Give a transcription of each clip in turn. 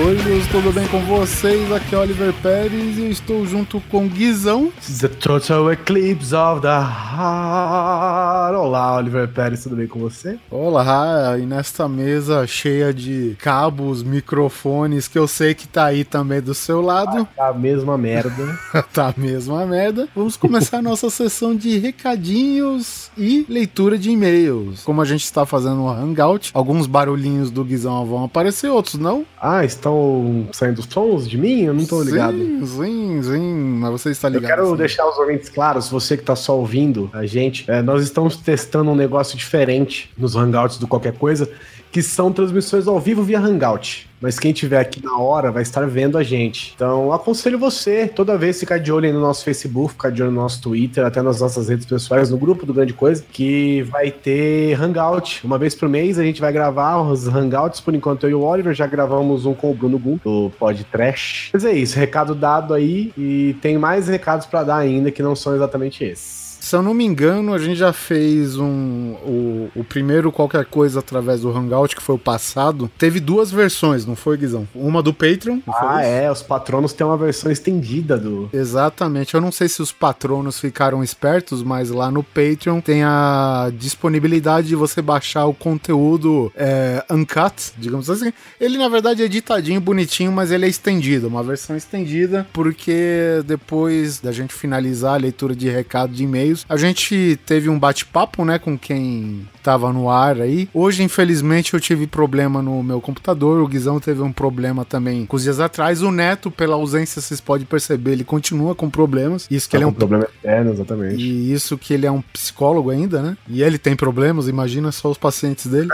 aí, coisas coisas, tudo bem com vocês? Aqui é Oliver Pérez e estou junto com Guizão. The Total Eclipse of the Heart. Olá, Oliver Pérez, tudo bem com você? Olá, e nesta mesa cheia de cabos, microfones, que eu sei que tá aí também do seu lado. tá a mesma merda. tá a mesma merda. Vamos começar a nossa sessão de recadinhos e leitura de e-mails. Como a gente está fazendo no Hangout, alguns barulhinhos do Guizão vão aparecer, outros não. Ah, estão saindo sons de mim? Eu não tô ligado. Sim, sim, sim, mas você está ligado. Eu quero sim. deixar os ouvintes claros, você que tá só ouvindo a gente, é, nós estamos testando um negócio diferente nos Hangouts do Qualquer Coisa, que são transmissões ao vivo via Hangout. Mas quem tiver aqui na hora vai estar vendo a gente. Então, aconselho você, toda vez, ficar de olho aí no nosso Facebook, ficar de olho no nosso Twitter, até nas nossas redes pessoais, no grupo do Grande Coisa, que vai ter Hangout. Uma vez por mês a gente vai gravar os Hangouts. Por enquanto, eu e o Oliver já gravamos um com o Bruno Gum, do Pod Trash. Mas é isso, recado dado aí. E tem mais recados para dar ainda que não são exatamente esses. Se eu não me engano, a gente já fez um. O, o, primeiro qualquer coisa através do Hangout, que foi o passado. Teve duas versões, não foi, Guizão? Uma do Patreon. ah, é. Os patronos têm uma versão estendida do. Exatamente. Eu não sei se os patronos ficaram espertos, mas lá no Patreon tem a disponibilidade de você baixar o conteúdo é, uncut, digamos assim. Ele, na verdade, é editadinho, bonitinho, mas ele é estendido. Uma versão estendida, porque depois da gente finalizar a leitura de recado de e-mails, a gente teve um bate-papo, né, com quem tava no ar aí. Hoje, infelizmente, eu tive problema no meu computador. O Guizão teve um problema também com os dias atrás. O Neto, pela ausência, vocês podem perceber, ele continua com problemas. Isso que tá ele é um problema eterno, exatamente. E isso que ele é um psicólogo ainda, né? E ele tem problemas, imagina só os pacientes dele.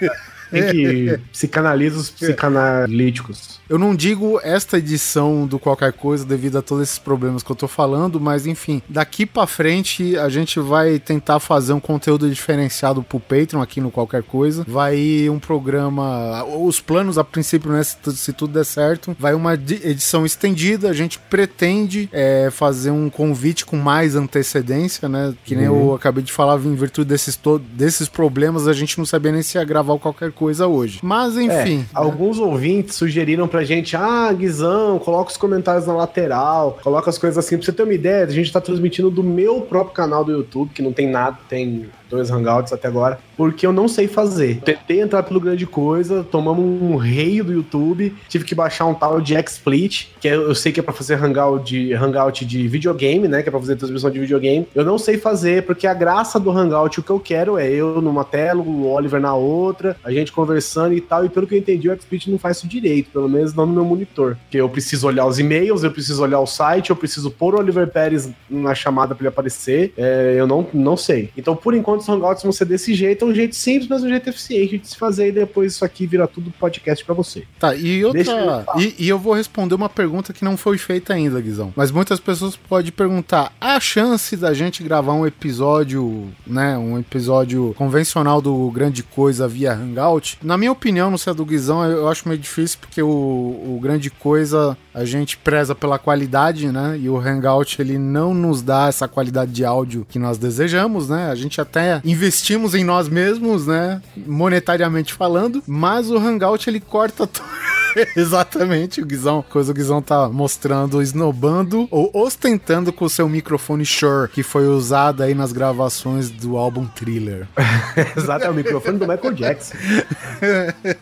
Tem que psicanaliza os psicanalíticos. Eu não digo esta edição do qualquer coisa devido a todos esses problemas que eu tô falando, mas enfim, daqui para frente a gente vai tentar fazer um conteúdo diferenciado pro Patreon aqui no qualquer coisa. Vai um programa, os planos a princípio, né, se, se tudo der certo, vai uma edição estendida. A gente pretende é, fazer um convite com mais antecedência, né? Que nem uhum. eu acabei de falar, em virtude desses, desses problemas, a gente não sabia nem se ia gravar qualquer coisa hoje. Mas enfim. É, né? Alguns ouvintes sugeriram pra gente, ah, Guizão, coloca os comentários na lateral, coloca as coisas assim. Pra você ter uma ideia, a gente tá transmitindo do meu próprio canal do YouTube, que não tem nada, tem dois hangouts até agora, porque eu não sei fazer. Tentei entrar pelo grande coisa, tomamos um rei do YouTube, tive que baixar um tal de XSplit, que eu sei que é pra fazer hangout de, hangout de videogame, né? Que é pra fazer transmissão de videogame. Eu não sei fazer, porque a graça do hangout, o que eu quero é eu numa tela, o Oliver na outra, a gente conversando e tal, e pelo que eu entendi, o XSplit não faz isso direito, pelo menos não no meu monitor. Porque eu preciso olhar os e-mails, eu preciso olhar o site, eu preciso pôr o Oliver Pérez na chamada pra ele aparecer. É, eu não, não sei. Então, por enquanto, os hangouts vão ser desse jeito, é um jeito simples, mas um jeito eficiente de se fazer, e depois isso aqui vira tudo podcast para você. Tá, e outra. Eu e, e, eu vou responder uma pergunta que não foi feita ainda, Guizão. Mas muitas pessoas podem perguntar: a chance da gente gravar um episódio, né? Um episódio convencional do Grande Coisa via Hangout? Na minha opinião, não sei a do Guizão, eu acho meio difícil, porque o, o Grande Coisa a gente preza pela qualidade, né? E o Hangout ele não nos dá essa qualidade de áudio que nós desejamos, né? A gente até investimos em nós mesmos, né? Monetariamente falando, mas o Hangout ele corta tudo. Exatamente, o Guizão, coisa o Guizão tá mostrando, esnobando ou ostentando com o seu microfone Shure, que foi usado aí nas gravações do álbum Thriller. Exato, é o microfone do Michael Jackson.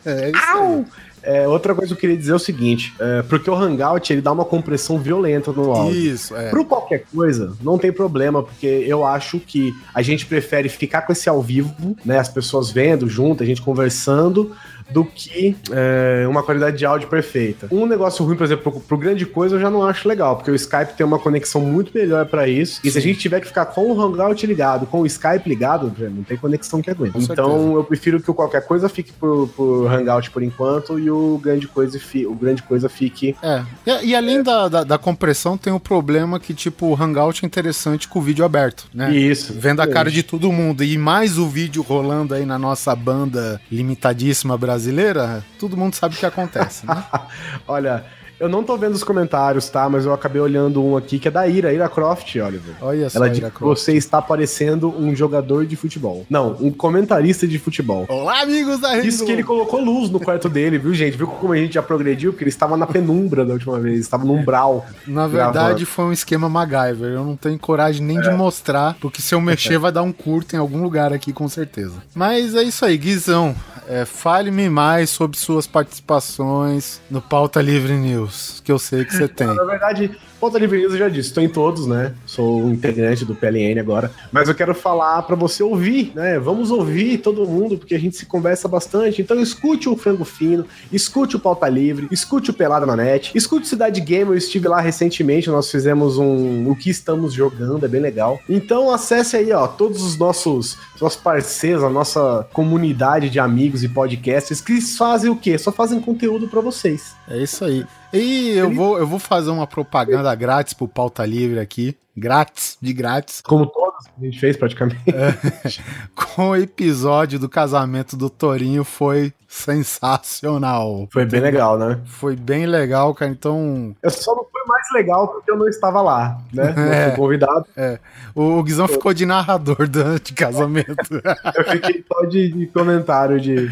é isso Au! É, outra coisa que eu queria dizer é o seguinte, é, porque o Hangout ele dá uma compressão violenta no áudio. Isso, é. Pro qualquer coisa, não tem problema, porque eu acho que a gente prefere ficar com esse ao vivo, né? As pessoas vendo junto, a gente conversando, do que é, uma qualidade de áudio perfeita. Um negócio ruim, por exemplo, pro, pro, grande coisa eu já não acho legal, porque o Skype tem uma conexão muito melhor para isso. E se a gente tiver que ficar com o Hangout ligado, com o Skype ligado, não tem conexão que aguenta. Com então certeza. eu prefiro que qualquer coisa fique por, por Hangout por enquanto e o grande coisa, fi, o grande coisa fique. É. E, e além é. da, da, da, compressão, tem o problema que, tipo, o Hangout é interessante com o vídeo aberto, né? Isso. Vendo a cara de todo mundo. E mais o vídeo rolando aí na nossa banda limitadíssima brasileira brasileira, todo mundo sabe o que acontece, né? Olha, Eu não tô vendo os comentários, tá? Mas eu acabei olhando um aqui que é da Ira, Ira Croft, Oliver. Olha só, Ela diz que você está parecendo um jogador de futebol. Não, um comentarista de futebol. Olá, amigos da Rede Isso que ele colocou luz no quarto dele, viu, gente? Viu como a gente já progrediu? Porque ele estava na penumbra da última vez, estava no umbral. Na verdade, foi um esquema MacGyver. Eu não tenho coragem nem de mostrar, porque se eu mexer vai dar um curto em algum lugar aqui, com certeza. Mas é isso aí, Guizão. É, Fale-me mais sobre suas participações no Pauta Livre News, que eu sei que você tem. Na verdade, Pauta Livre eu já disse, estou em todos, né? Sou integrante do PLN agora. Mas eu quero falar para você ouvir, né? Vamos ouvir todo mundo, porque a gente se conversa bastante. Então escute o Frango Fino, escute o Pauta Livre, escute o Pelada na Net, escute o Cidade Gamer. Eu estive lá recentemente, nós fizemos um O que estamos jogando, é bem legal. Então acesse aí, ó, todos os nossos, nossos parceiros, a nossa comunidade de amigos e podcasts que fazem o quê? Só fazem conteúdo para vocês. É isso aí. E eu vou, eu vou fazer uma propaganda grátis pro Pauta Livre aqui. Grátis, de grátis. Como todos que a gente fez praticamente. Com o episódio do casamento do Torinho foi sensacional. Foi bem legal, né? Foi bem legal, cara. Então, Eu só não foi mais legal porque eu não estava lá, né? Não É. fui convidado. o, o Guizão ficou de narrador durante o casamento. Eu fiquei só de, de comentário de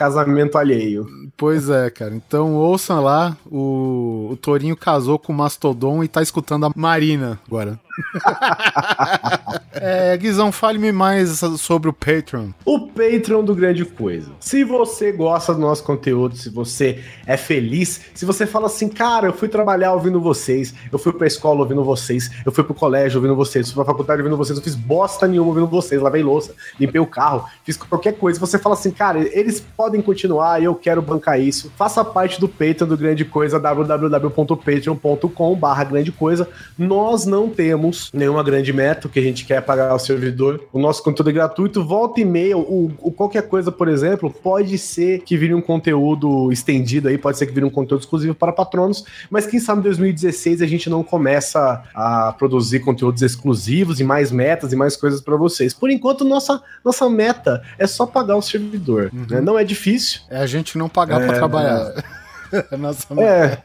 casamento alheio. pois é, cara. Então ouçam lá. O, o Torinho casou com o Mastodon e tá escutando a Marina agora. é, Guizão, fale-me mais sobre o Patreon. O Patreon do Grande Coisa. Se você gosta do nosso conteúdo, se você é feliz, se você fala assim, cara, eu fui trabalhar ouvindo vocês, eu fui pra escola ouvindo vocês, eu fui pro colégio ouvindo vocês, eu fui pra faculdade ouvindo vocês, eu fiz bosta nenhuma ouvindo vocês, lavei louça, limpei o carro, fiz qualquer coisa. Você fala assim, cara, eles podem continuar eu quero bancar isso. Faça parte do Patreon do Grande Coisa, www.patreon.com barra Grande Coisa. Nós não temos nenhuma grande meta, o que a gente quer é pagar o servidor. O nosso conteúdo é gratuito, volta e meia, o, o qualquer coisa, por exemplo, pode ser que vire um conteúdo estendido aí, pode ser que vire um conteúdo exclusivo para patronos, mas quem sabe em 2016 a gente não começa a produzir conteúdos exclusivos e mais metas e mais coisas para vocês. Por enquanto, nossa, nossa meta é só pagar o servidor. né? Não é difícil. É a gente não pagar É, trabalhar. Nossa, É.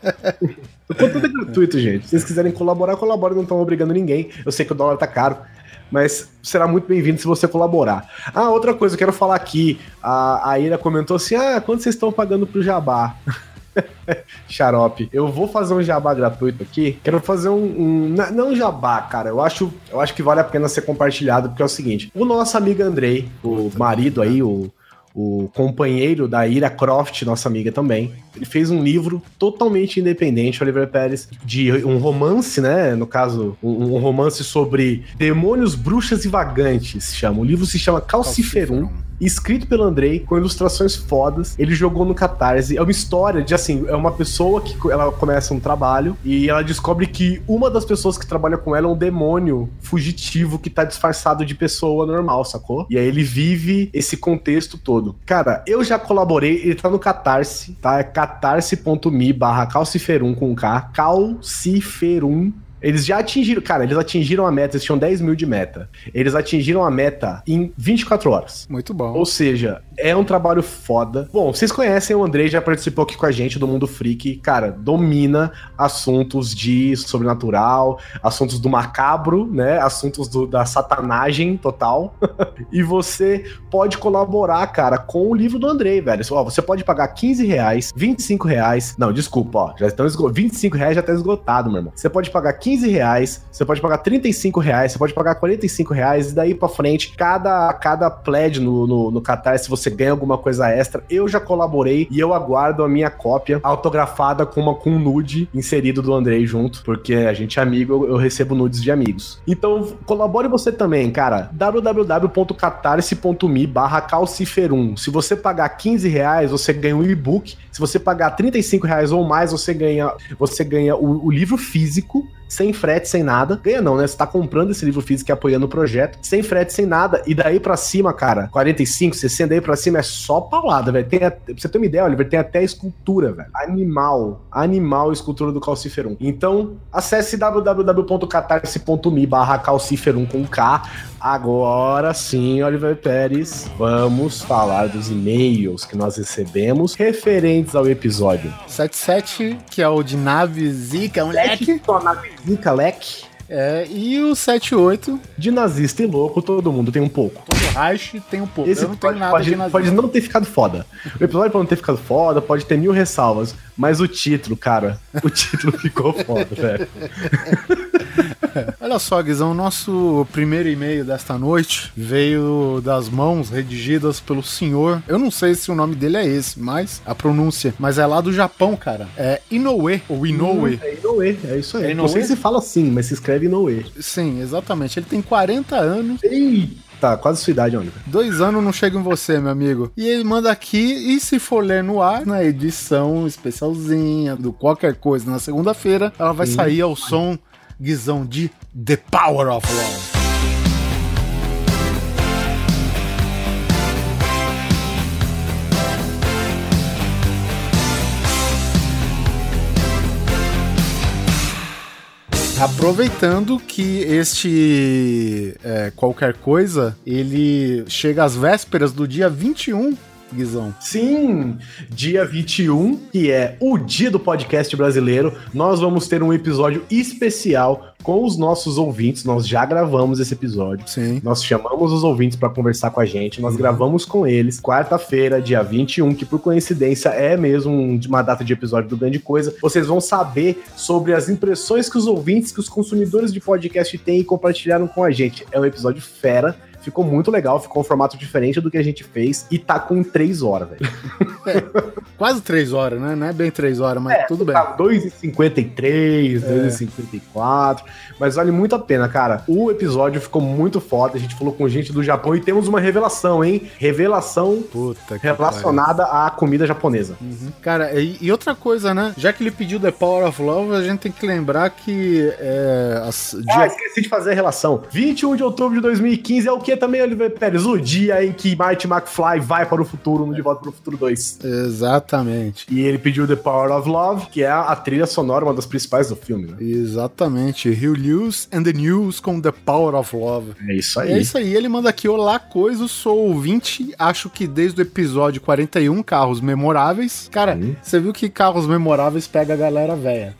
O conteúdo é gratuito, gente. Se vocês quiserem colaborar, colaborem, não estão obrigando ninguém. Eu sei que o dólar tá caro, mas será muito bem-vindo se você colaborar. Ah, outra coisa, eu quero falar aqui. A, a Ira comentou assim: ah, quanto vocês estão pagando pro Jabá? Xarope. Eu vou fazer um jabá gratuito aqui. Quero fazer um. um não- não um jabá, cara. Eu acho, eu acho que vale a pena ser compartilhado, porque é o seguinte: o nosso amigo Andrei, o marido aí, o, o companheiro da Ira Croft, nossa amiga também, ele fez um livro totalmente independente, Oliver Pérez, de um romance, né? No caso, um, um romance sobre demônios, bruxas e vagantes, chama. O livro se chama Calciferum. Escrito pelo Andrei, com ilustrações fodas. Ele jogou no Catarse. É uma história de assim: é uma pessoa que ela começa um trabalho e ela descobre que uma das pessoas que trabalha com ela é um demônio fugitivo que tá disfarçado de pessoa normal, sacou? E aí ele vive esse contexto todo. Cara, eu já colaborei, ele tá no Catarse, tá? É catarse.me barra calciferum com K. Calciferum eles já atingiram, cara, eles atingiram a meta, eles tinham 10 mil de meta. Eles atingiram a meta em 24 horas. Muito bom. Ou seja, é um trabalho foda. Bom, vocês conhecem o Andrei, já participou aqui com a gente do Mundo Freak. Cara, domina assuntos de sobrenatural, assuntos do macabro, né? Assuntos do- da satanagem total. e você pode colaborar, cara, com o livro do Andrei, velho. Ó, você pode pagar 15 reais, 25 reais. Não, desculpa, ó. Já estão esgo... 25 reais já tá esgotado, meu irmão. Você pode pagar 15 reais, você pode pagar 35 reais, você pode pagar 45 reais, e daí pra frente, cada, cada pledge no, no, no Catar, se você ganha alguma coisa extra, eu já colaborei e eu aguardo a minha cópia autografada com, uma, com um nude inserido do Andrei junto, porque a gente é amigo, eu, eu recebo nudes de amigos. Então, colabore você também, cara. www.catarse.me barra calciferum. Se você pagar 15 reais, você ganha um e-book. Se você pagar 35 reais ou mais, você ganha, você ganha o, o livro físico sem frete, sem nada. Ganha não, né? Você tá comprando esse livro físico e apoiando o projeto, sem frete, sem nada. E daí pra cima, cara, 45, 60, daí pra cima é só paulada, velho. Tem, pra você ter uma ideia, Oliver, tem até escultura, velho. Animal. Animal escultura do Calciferum. Então, acesse www.catarse.me barra calciferum com K. Agora sim, Oliver Pérez, vamos falar dos e-mails que nós recebemos referentes ao episódio 77, que é o de nave Zika, moleque. Só nave Zika, leque. É, e o 78. De nazista e louco, todo mundo tem um pouco. Todo tem um pouco. Esse Eu não pode, nada pode, de nazista. pode não ter ficado foda. O episódio pode não ter ficado foda, pode ter mil ressalvas. Mas o título, cara, o título ficou foda, velho. Olha só, Guizão, o nosso primeiro e-mail desta noite veio das mãos redigidas pelo senhor. Eu não sei se o nome dele é esse, mas a pronúncia. Mas é lá do Japão, cara. É Inoue, ou Inoue. É Inoue, é isso aí. É não sei se fala assim, mas se escreve Inoue. Sim, exatamente. Ele tem 40 anos. Eita, quase sua idade, Oliver. Dois anos não chega em você, meu amigo. E ele manda aqui, e se for ler no ar, na edição especialzinha do qualquer coisa na segunda-feira, ela vai sair ao som guizão de The Power of Love. Aproveitando que este é, qualquer coisa, ele chega às vésperas do dia 21, Guizão. Sim, dia 21, que é o dia do podcast brasileiro, nós vamos ter um episódio especial com os nossos ouvintes. Nós já gravamos esse episódio. Sim. Nós chamamos os ouvintes para conversar com a gente. Nós gravamos com eles quarta-feira, dia 21, que por coincidência é mesmo um- uma data de episódio do Grande Coisa. Vocês vão saber sobre as impressões que os ouvintes, que os consumidores de podcast têm e compartilharam com a gente. É um episódio fera. Ficou muito legal, ficou um formato diferente do que a gente fez e tá com três horas, velho. Quase três horas, né? Não é bem três horas, mas tudo bem. Tá 2,53, 2,54. Mas vale muito a pena, cara. O episódio ficou muito foda. A gente falou com gente do Japão e temos uma revelação, hein? Revelação Puta relacionada à comida japonesa. Uhum. Cara, e, e outra coisa, né? Já que ele pediu The Power of Love, a gente tem que lembrar que é, as, Ah, dia- esqueci de fazer a relação. 21 de outubro de 2015 é o que também, Oliver Pérez? O dia em que Marty McFly vai para o futuro, no De Volta para o Futuro 2. Exatamente. E ele pediu The Power of Love, que é a trilha sonora, uma das principais do filme, né? Exatamente. Hugh Lewis and the News com The Power of Love. É isso É isso aí, ele manda aqui, olá coisa, sou ouvinte, acho que desde o episódio 41, carros memoráveis. Cara, você viu que carros memoráveis pega a galera velha.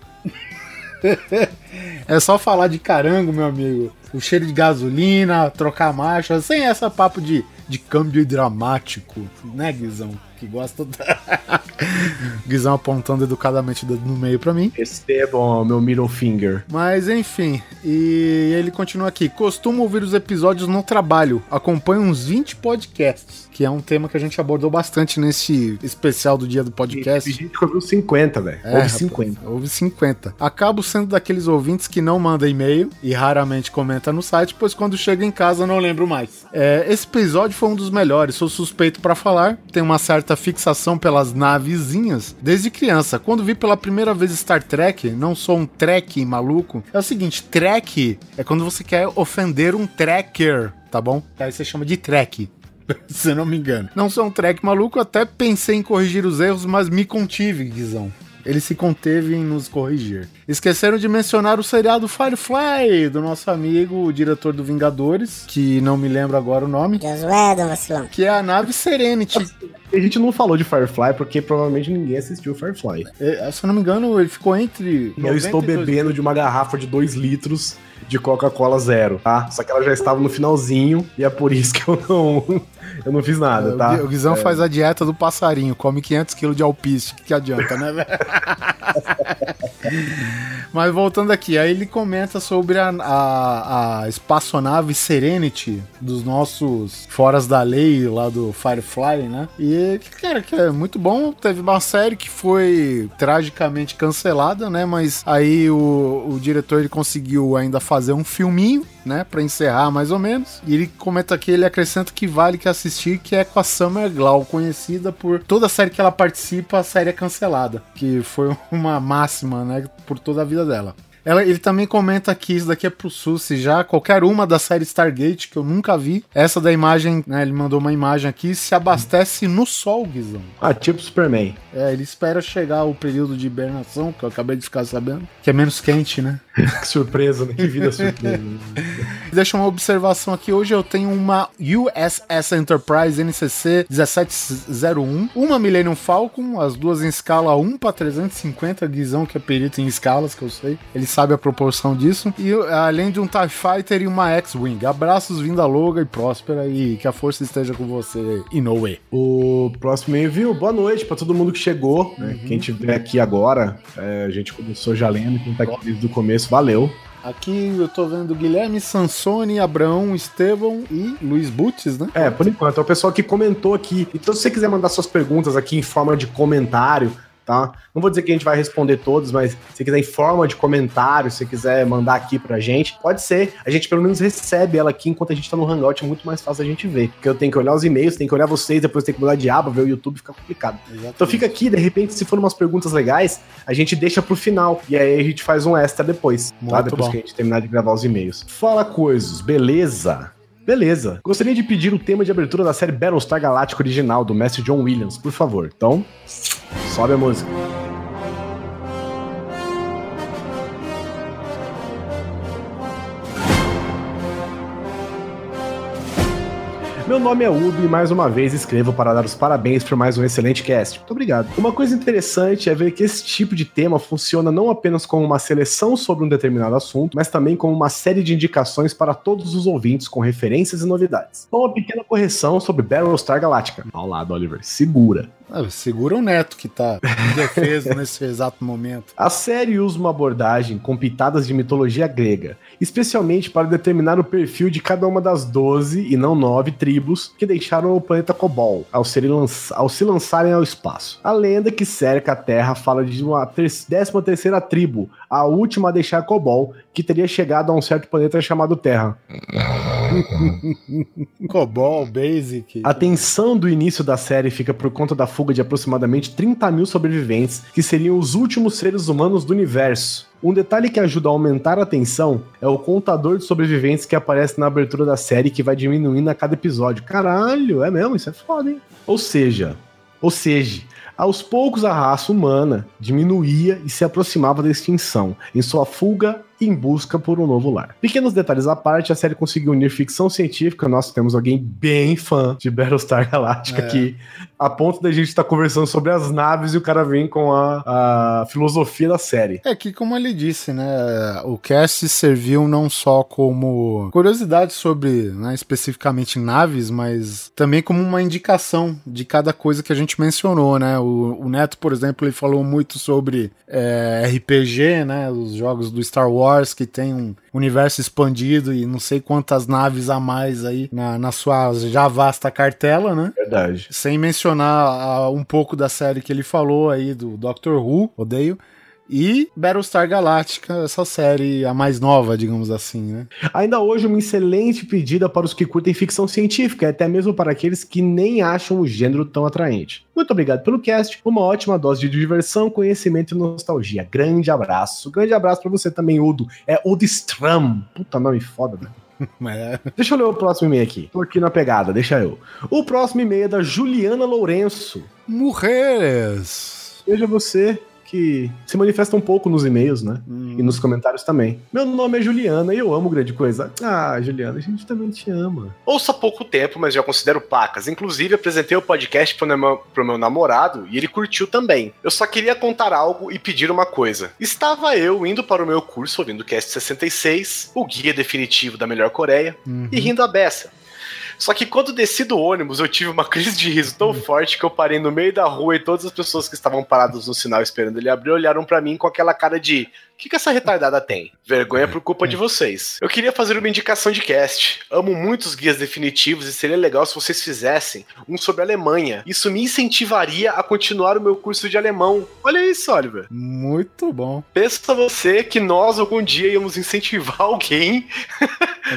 é só falar de carango, meu amigo. O cheiro de gasolina, trocar marcha, sem essa papo de, de câmbio dramático, né, Guizão? Que gosta da... Guizão apontando educadamente o dedo no meio pra mim. Recebam meu middle finger. Mas enfim, e ele continua aqui. Costumo ouvir os episódios no trabalho. Acompanho uns 20 podcasts, que é um tema que a gente abordou bastante nesse especial do dia do Tem podcast. gente que ouviu 50, velho. É, Houve rapaz, 50. Houve 50. Acabo sendo daqueles ouvintes que não manda e-mail e raramente comenta no site, pois quando chega em casa não lembro mais. É, esse episódio foi um dos melhores, sou suspeito pra falar, tenho uma certa fixação pelas navezinhas desde criança. Quando vi pela primeira vez Star Trek, não sou um Trek maluco. É o seguinte, Trek é quando você quer ofender um tracker, tá bom? Aí você chama de Trek. Se não me engano. Não sou um track maluco, até pensei em corrigir os erros, mas me contive, Guizão. Ele se conteve em nos corrigir. Esqueceram de mencionar o seriado Firefly, do nosso amigo, o diretor do Vingadores, que não me lembro agora o nome, Josué, vacilão. que é a nave Serenity. A gente não falou de Firefly porque provavelmente ninguém assistiu Firefly. É, Se eu não me engano, ele ficou entre. Eu estou 92 bebendo de uma garrafa de 2 litros de Coca-Cola zero, tá? Só que ela já estava no finalzinho e é por isso que eu não, eu não fiz nada, O tá? O Guizão faz a dieta do passarinho, come 500 kg de alpiste, que, que adianta, né, velho? Mas voltando aqui, aí ele comenta sobre a, a, a espaçonave Serenity dos nossos Foras da Lei lá do Firefly, né? E, cara, que é muito bom. Teve uma série que foi tragicamente cancelada, né? Mas aí o, o diretor ele conseguiu ainda fazer um filminho, né? Pra encerrar mais ou menos. E ele comenta aqui, ele acrescenta que vale que assistir, que é com a Summer Glau, conhecida por toda série que ela participa, a série é cancelada. Que foi uma máxima, né? Por toda a vida dela. Ela, ele também comenta que isso daqui é pro Susi já. Qualquer uma da série Stargate que eu nunca vi. Essa da imagem, né? Ele mandou uma imagem aqui, se abastece no sol, Guizão. Ah, tipo Superman. É, ele espera chegar o período de hibernação, que eu acabei de ficar sabendo. Que é menos quente, né? que surpresa, né? Que vida surpresa. Deixa uma observação aqui. Hoje eu tenho uma USS Enterprise NCC 1701, uma Millennium Falcon, as duas em escala 1 para 350, Guizão, que é perito em escalas, que eu sei. Ele sabe a proporção disso. E além de um TIE Fighter e uma X-Wing. Abraços, vinda longa e próspera e que a força esteja com você, Inoue. O próximo envio, boa noite para todo mundo que chegou, né? Uhum. Quem tiver aqui agora, é, a gente começou já lendo, quem tá aqui desde o começo, valeu. Aqui eu tô vendo Guilherme Sansoni, Abraão, Estevão e Luiz Butz, né? É, por enquanto. É o pessoal que comentou aqui. Então, se você quiser mandar suas perguntas aqui em forma de comentário, tá? Não vou dizer que a gente vai responder todos, mas se quiser em forma de comentário, se quiser mandar aqui pra gente, pode ser. A gente pelo menos recebe ela aqui enquanto a gente tá no Hangout, é muito mais fácil a gente ver. Porque eu tenho que olhar os e-mails, tenho que olhar vocês, depois tenho que mudar de aba, ver o YouTube, fica complicado. Exatamente. Então fica aqui, de repente, se for umas perguntas legais, a gente deixa pro final. E aí a gente faz um extra depois, tá? muito tá? Depois bom. que a gente terminar de gravar os e-mails. Fala coisas, beleza? Beleza. Gostaria de pedir o tema de abertura da série Battlestar Galactica original do mestre John Williams, por favor. Então, sobe a música. Meu nome é Udo e mais uma vez escrevo para dar os parabéns por mais um excelente cast. Muito obrigado. Uma coisa interessante é ver que esse tipo de tema funciona não apenas como uma seleção sobre um determinado assunto, mas também como uma série de indicações para todos os ouvintes com referências e novidades. Então, uma pequena correção sobre Battlestar Galactica. Ao lado, Oliver, segura. Ah, segura o neto que tá indefeso nesse exato momento. A série usa uma abordagem com pitadas de mitologia grega, especialmente para determinar o perfil de cada uma das 12 e não 9 tribos que deixaram o planeta Cobol ao, ao se lançarem ao espaço. A lenda que cerca a Terra fala de uma 13 terceira tribo, a última a deixar Cobol, que teria chegado a um certo planeta chamado Terra. Cobol, Basic. A tensão do início da série fica por conta da fuga de aproximadamente 30 mil sobreviventes, que seriam os últimos seres humanos do universo. Um detalhe que ajuda a aumentar a tensão é o contador de sobreviventes que aparece na abertura da série que vai diminuindo a cada episódio. Caralho, é mesmo? Isso é foda, hein? Ou seja, ou seja, aos poucos, a raça humana diminuía e se aproximava da extinção, em sua fuga em busca por um novo lar. Pequenos detalhes à parte, a série conseguiu unir ficção científica. Nós temos alguém bem fã de Battlestar Galactica é. aqui, a ponto da gente estar tá conversando sobre as naves e o cara vem com a, a filosofia da série. É que, como ele disse, né, o cast serviu não só como curiosidade sobre, né, especificamente naves, mas também como uma indicação de cada coisa que a gente mencionou, né? O, o Neto, por exemplo, ele falou muito sobre é, RPG, né, os jogos do Star Wars Wars, que tem um universo expandido e não sei quantas naves a mais aí na, na sua já vasta cartela, né? Verdade. Sem mencionar uh, um pouco da série que ele falou aí do Doctor Who, odeio e Battlestar Galactica, essa série a mais nova, digamos assim, né? Ainda hoje uma excelente pedida para os que curtem ficção científica, até mesmo para aqueles que nem acham o gênero tão atraente. Muito obrigado pelo cast, uma ótima dose de diversão, conhecimento e nostalgia. Grande abraço. Grande abraço para você também, Udo. É Udo Stram. Puta nome foda, velho. É. Deixa eu ler o próximo e-mail aqui. Tô aqui na pegada, deixa eu. O próximo e-mail é da Juliana Lourenço. Mulheres. Veja você que se manifesta um pouco nos e-mails, né? Hum. E nos comentários também. Meu nome é Juliana e eu amo grande coisa. Ah, Juliana, a gente também te ama. Ouça há pouco tempo, mas já considero pacas. Inclusive, apresentei o podcast pro meu, pro meu namorado e ele curtiu também. Eu só queria contar algo e pedir uma coisa. Estava eu indo para o meu curso ouvindo o Cast 66, o guia definitivo da melhor Coreia, uhum. e rindo a beça. Só que quando desci do ônibus, eu tive uma crise de riso tão forte que eu parei no meio da rua e todas as pessoas que estavam paradas no sinal esperando ele abrir olharam para mim com aquela cara de o que, que essa retardada tem? Vergonha por culpa de vocês. Eu queria fazer uma indicação de cast. Amo muitos guias definitivos e seria legal se vocês fizessem um sobre a Alemanha. Isso me incentivaria a continuar o meu curso de alemão. Olha isso, Oliver. Muito bom. Pensa você que nós algum dia íamos incentivar alguém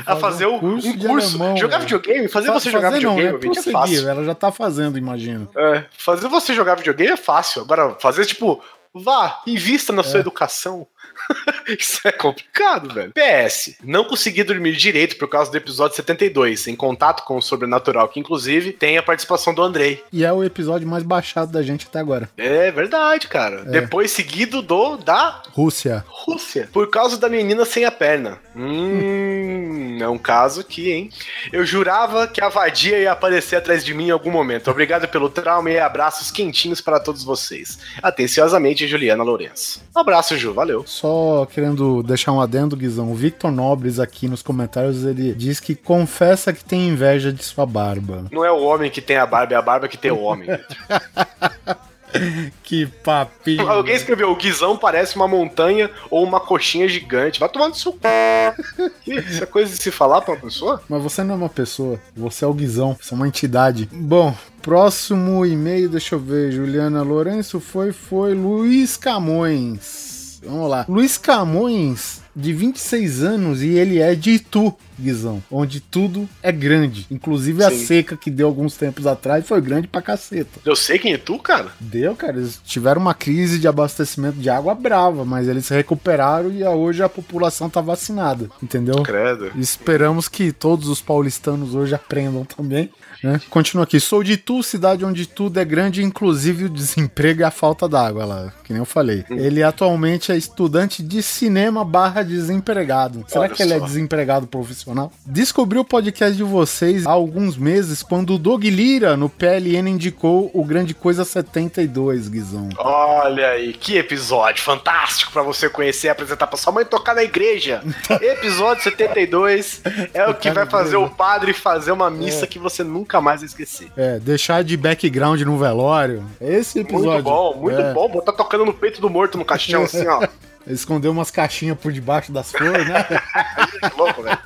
a fazer um curso. Um curso. Alemão, jogar videogame? Fazer você jogar videogame não, é, é fácil. Ela já tá fazendo, imagino. É, fazer você jogar videogame é fácil. Agora, fazer tipo Vá, invista na sua educação. Isso é complicado, velho. PS, não consegui dormir direito por causa do episódio 72, em contato com o sobrenatural, que inclusive tem a participação do Andrei. E é o episódio mais baixado da gente até agora. É verdade, cara. É. Depois seguido do da Rússia. Rússia. Por causa da menina sem a perna. Hum, é um caso aqui, hein? Eu jurava que a vadia ia aparecer atrás de mim em algum momento. Obrigado pelo trauma e abraços quentinhos para todos vocês. Atenciosamente, Juliana Lourenço. Um abraço, Ju. Valeu. Só querendo deixar um adendo, Guizão. O Victor Nobres aqui nos comentários, ele diz que confessa que tem inveja de sua barba. Não é o homem que tem a barba, é a barba que tem o homem. Que papinho. Alguém escreveu, o Guizão parece uma montanha ou uma coxinha gigante. Vai tomando seu c... Isso é coisa de se falar pra uma pessoa? Mas você não é uma pessoa, você é o Guizão, você é uma entidade. Bom, próximo e-mail, deixa eu ver. Juliana Lourenço foi, foi Luiz Camões. Vamos lá. Luiz Camões, de 26 anos, e ele é de Itu, Guizão, onde tudo é grande. Inclusive a Sim. seca que deu alguns tempos atrás foi grande pra caceta. Eu sei quem é tu, cara. Deu, cara. Eles tiveram uma crise de abastecimento de água brava, mas eles se recuperaram e hoje a população tá vacinada, entendeu? Credo. Esperamos que todos os paulistanos hoje aprendam também. Né? Continua aqui. Sou de Tu, cidade onde tudo é grande, inclusive o desemprego e a falta d'água, lá, que nem eu falei. Ele atualmente é estudante de cinema barra desempregado. Será Olha que ele é só. desempregado profissional? Descobri o podcast de vocês há alguns meses, quando o Doug Lira, no PLN, indicou o Grande Coisa 72, Guizão. Olha aí, que episódio fantástico pra você conhecer e apresentar pra sua mãe tocar na igreja. episódio 72 é o que vai fazer o padre fazer uma missa que você nunca mais vai esquecer. É, deixar de background no velório. Esse episódio. Muito bom, muito É. bom. Botar tocando no peito do morto no caixão, assim, ó. Escondeu umas caixinhas por debaixo das flores, né? Que louco, velho.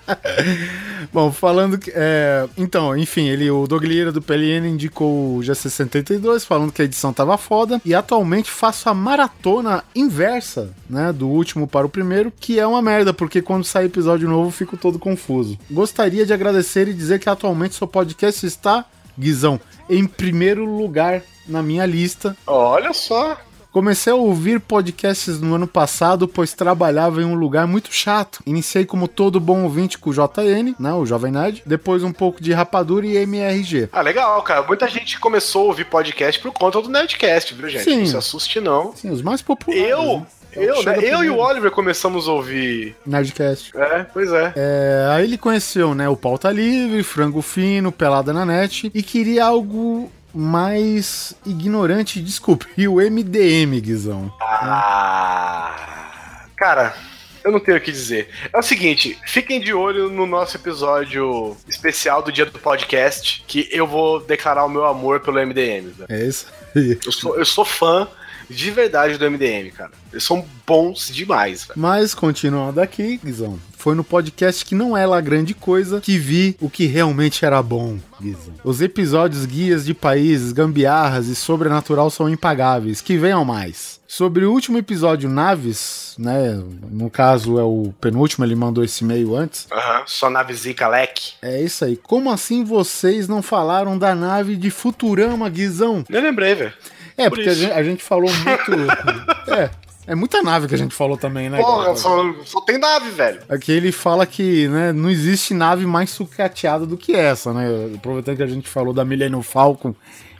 Bom, falando que. é, então, enfim, ele, o Doug Lira do PLN indicou o G62, falando que a edição tava foda. E atualmente faço a maratona inversa, né? Do último para o primeiro, que é uma merda, porque quando sai episódio novo fico todo confuso. Gostaria de agradecer e dizer que atualmente seu podcast está, Guizão, em primeiro lugar na minha lista. Olha só. Comecei a ouvir podcasts no ano passado, pois trabalhava em um lugar muito chato. Iniciei como todo bom ouvinte com o JN, né, o Jovem Nerd, depois um pouco de Rapadura e MRG. Ah, legal, cara. Muita gente começou a ouvir podcast por conta do Nerdcast, viu, gente? Sim. Não se assuste, não. Sim, os mais populares. Eu, né? O que eu, né, eu e o Oliver começamos a ouvir. Nerdcast. É, pois é. É, aí ele conheceu, né, o Pauta Livre, Frango Fino, Pelada na Net, e queria algo mais ignorante, desculpe, e o MDM, Guizão. Ah. Cara, eu não tenho o que dizer. É o seguinte, fiquem de olho no nosso episódio especial do dia do podcast, que eu vou declarar o meu amor pelo MDM. velho. É isso aí. Eu sou, eu sou fã de verdade do MDM, cara. Eles são bons demais, velho. Mas, continuando aqui, Guizão, foi no podcast que não é lá grande coisa que vi o que realmente era bom. Os episódios guias de países, gambiarras e sobrenatural são impagáveis. Que venham mais. Sobre o último episódio, Naves, né? No caso é o penúltimo, ele mandou esse e-mail antes. Aham, só nave Zica Leque. É isso aí. Como assim vocês não falaram da nave de Futurama, Guizão? Eu lembrei, velho. É, Por porque a gente, a gente falou muito. é. É muita nave que a gente falou também, né? Porra, só, só tem nave, velho. Aqui ele fala que né, não existe nave mais sucateada do que essa, né? Aproveitando que a gente falou da Millennium Falcon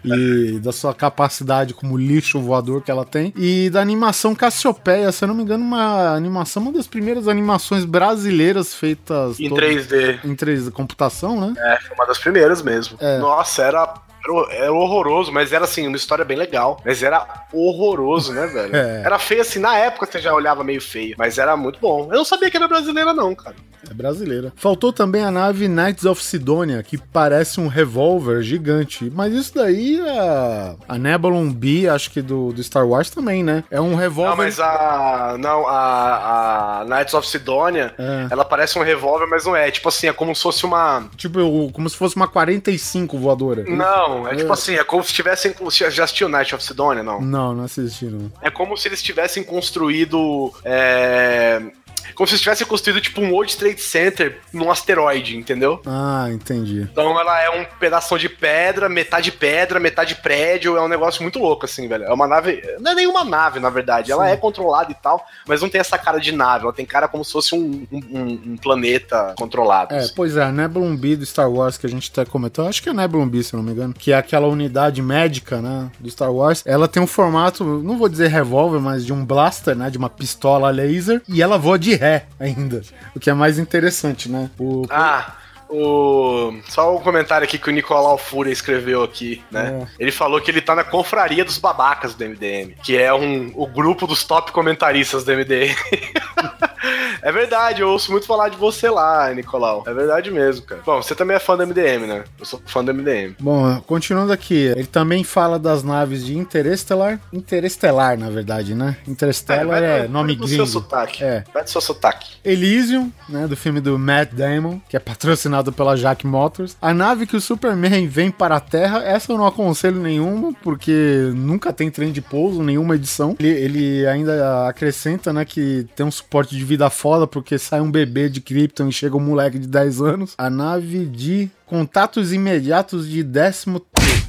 e da sua capacidade como lixo voador que ela tem. E da animação Cassiopeia, se eu não me engano, uma animação, uma das primeiras animações brasileiras feitas Em todas 3D. em 3D computação, né? É, foi uma das primeiras mesmo. É. Nossa, era, era, era horroroso, mas era assim, uma história bem legal. Mas era horroroso, né, velho? É. Era feio assim, na época você já olhava meio feio, mas era muito bom. Eu não sabia que era brasileira, não, cara. É brasileira. Faltou também a nave Knights of Sidonia, que parece um revólver gigante. Mas isso daí, a, a Nebulon B, acho que do, do Star Wars também, né? É um revólver. Não, mas a. Não, a, a Knights of Sidonia, É. ela parece um revólver, mas não é. Tipo assim, é como se fosse uma. Tipo, como se fosse uma 45 voadora. Não, é tipo assim, é como se tivessem. Já assistiu Knights of Sidonia, não? Não, não assisti, não. É como se eles tivessem construído. é, como se tivesse construído tipo um World Trade Center num asteroide, entendeu? Ah, entendi. Então ela é um pedaço de pedra, metade pedra, metade prédio, é um negócio muito louco, assim, velho. É uma nave. Não é nenhuma nave, na verdade. Ela Sim. é controlada e tal, mas não tem essa cara de nave. Ela tem cara como se fosse um, um- um- planeta controlado. É, assim. pois é, a Nebulon B do Star Wars que a gente até comentou, acho que é Nebulon B, se não me engano, que é aquela unidade médica, né, do Star Wars. Ela tem um formato, não vou dizer revólver, mas de um blaster, né, de uma pistola laser, e ela voa de ré ainda, o que é mais interessante, né? O, Ah, o... só um comentário aqui que o Nicolau Fúria escreveu aqui, né? Ele falou que ele tá na confraria dos babacas do MDM, que é um, o grupo dos top comentaristas do MDM. é verdade, eu ouço muito falar de você lá, Nicolau. É verdade mesmo, cara. Bom, você também é fã do MDM, né? Eu sou fã do MDM. Bom, continuando aqui, ele também fala das naves de Interestelar, Interestelar, na verdade, né? Interstellar vai- é vai nome do seu gringo. sotaque. É. Vai do seu sotaque. Elysium, né, do filme do Matt Damon, que é patrocinado pela Jack Motors. A nave que o Superman vem para a Terra, essa eu não aconselho nenhuma, porque nunca tem trem de pouso, nenhuma edição. Ele, ele ainda acrescenta, né, que tem um suporte de vida porque sai um bebê de Krypton e chega um moleque de 10 anos. A nave de contatos imediatos de décimo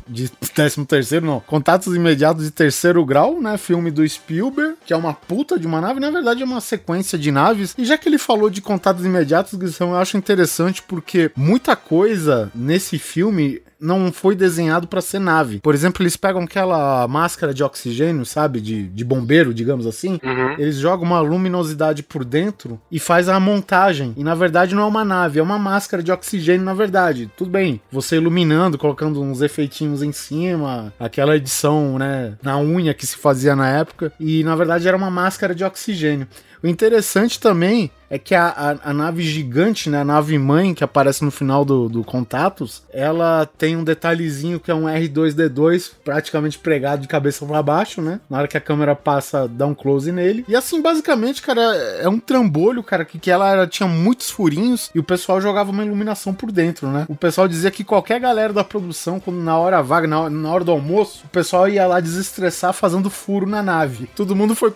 de 13 terceiro, não. Contatos imediatos de terceiro grau, né? Filme do Spielberg, que é uma puta de uma nave. Na verdade, é uma sequência de naves. E já que ele falou de contatos imediatos, Guizão, eu acho interessante porque muita coisa nesse filme não foi desenhado pra ser nave. Por exemplo, eles pegam aquela máscara de oxigênio, sabe? De, de bombeiro, digamos assim. Uhum. Eles jogam uma luminosidade por dentro e faz a montagem. E na verdade não é uma nave, é uma máscara de oxigênio, na verdade. Tudo bem, você iluminando, colocando uns efeitinhos em cima, aquela edição, né, na unha que se fazia na época. E na verdade era uma máscara de oxigênio. O interessante também é que a, a, a nave gigante, né, a nave mãe que aparece no final do, do Contatos, ela tem um detalhezinho que é um R2D2 praticamente pregado de cabeça para baixo, né? Na hora que a câmera passa, dá um close nele. E assim, basicamente, cara, é um trambolho, cara, que, que ela era- tinha muitos furinhos e o pessoal jogava uma iluminação por dentro, né? O pessoal dizia que qualquer galera da produção, quando na hora vaga, na, na hora do almoço, o pessoal ia lá desestressar fazendo furo na nave. Todo mundo foi,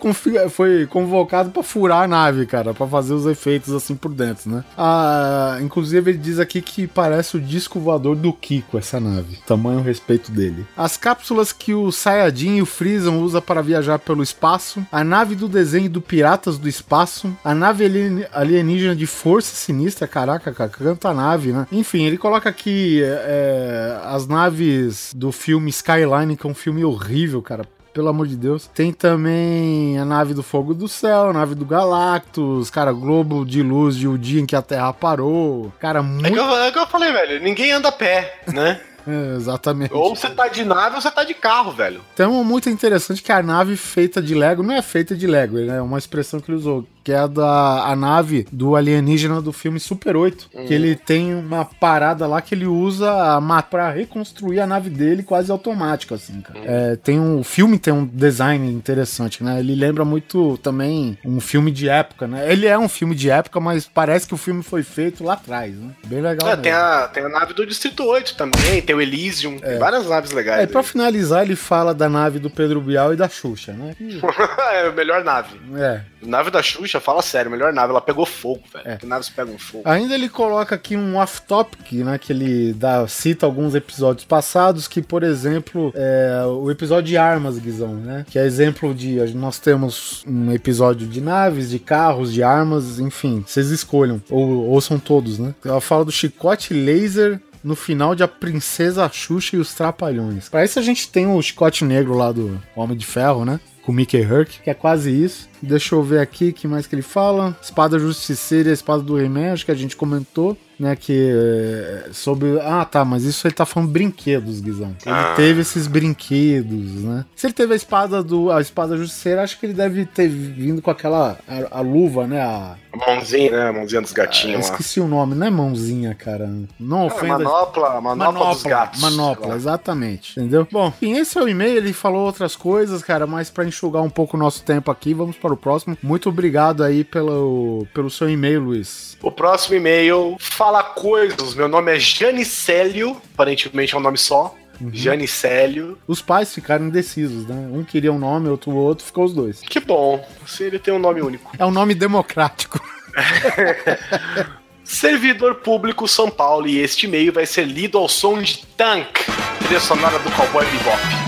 foi convocado pra furar a nave, cara, pra fazer os efeitos assim por dentro, né? Ah, inclusive ele diz aqui que parece o disco voador do Kiko, essa nave. Tamanho respeito dele. As cápsulas que o Sayajin e o Freezon usa para viajar pelo espaço, a nave do desenho do Piratas do Espaço, a nave alien- alienígena de Força Sinistra, caraca, cara, canta nave, né? Enfim, ele coloca aqui é, as naves do filme Skyline, que é um filme horrível, cara. Pelo amor de Deus. Tem também a nave do Fogo do Céu, a nave do Galactus, cara, Globo de Luz de o dia em que a Terra parou. Cara, É muito. que, eu, é que eu falei, velho, ninguém anda a pé, né? É, exatamente. ou você tá de nave ou você tá de carro, velho. Tem uma muito interessante que é a nave feita de Lego não é feita de Lego, né? É uma expressão que ele usou, que é a da a nave do alienígena do filme Super 8, que ele tem uma parada lá que ele usa a ma- pra reconstruir a nave dele quase automático, assim, cara. É, tem um, o filme tem um design interessante, né? Ele lembra muito também um filme de época, né? Ele é um filme de época, mas parece que o filme foi feito lá atrás, né? Bem legal. É, tem, a, tem a nave do Distrito 8 também, tem o Elysium, tem várias naves legais. É, pra finalizar, ele fala da nave do Pedro Bial e da Xuxa, né? É a melhor nave. É, Nave da Xuxa, fala sério, melhor nave. Ela pegou fogo, velho. É. Que naves pegam fogo. Ainda ele coloca aqui um off-topic, né? Que ele dá, cita alguns episódios passados, que, por exemplo, é o episódio de armas, Guizão, né? Que é exemplo de. Nós temos um episódio de naves, de carros, de armas, enfim. Vocês escolham. Ou ouçam todos, né? Ela fala do chicote laser. No final de A Princesa Xuxa e os Trapalhões. Pra isso a gente tem o chicote negro lá do Homem de Ferro, né? Com Mickey Herc, que é quase isso. Deixa eu ver aqui que mais que ele fala. Espada Justiceira e a Espada do He-Man, acho que a gente comentou, né? Que é, sobre. Ah, tá, mas isso ele tá falando brinquedos, Guizão. Ele Ah. teve esses brinquedos, né? Se ele teve a espada do. A espada justiceira, acho que ele deve ter vindo com aquela. A, a luva, né? A, A mãozinha, né? A mãozinha dos gatinhos lá. esqueci o nome, não é mãozinha, cara. Não Ah, ofenda. manopla, manopla, dos gatos. Manopla, lá. exatamente. Entendeu? Bom, enfim, esse é o e-mail. Ele falou outras coisas, cara, mas pra enxugar um pouco o nosso tempo aqui, vamos para o próximo. Muito obrigado aí pelo, pelo seu e-mail, Luiz. O próximo e-mail fala coisas. Meu nome é Janicélio, aparentemente é um nome só. Uhum. Janicélio. Os pais ficaram indecisos, né? Um queria um nome, outro outro, ficou os dois. Que bom. Se ele tem um nome único. É um nome democrático. Servidor Público São Paulo e este e-mail vai ser lido ao som de Tank, trilha sonora do Cowboy Bebop.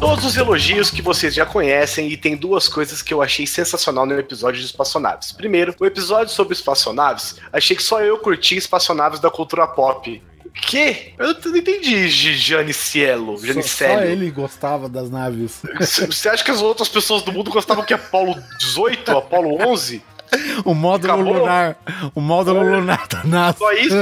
Todos os elogios que vocês já conhecem e tem duas coisas que eu achei sensacional no episódio de espaçonaves. Primeiro, o episódio sobre espaçonaves, achei que só eu curti espaçonaves da cultura pop. Que? Eu não entendi, Janicielo. Janicielo. Só, só ele gostava das naves. Você acha que as outras pessoas do mundo gostavam que Apolo 18, Apolo 11? O módulo Acabou. lunar. O módulo é. lunar da nave. Só isso?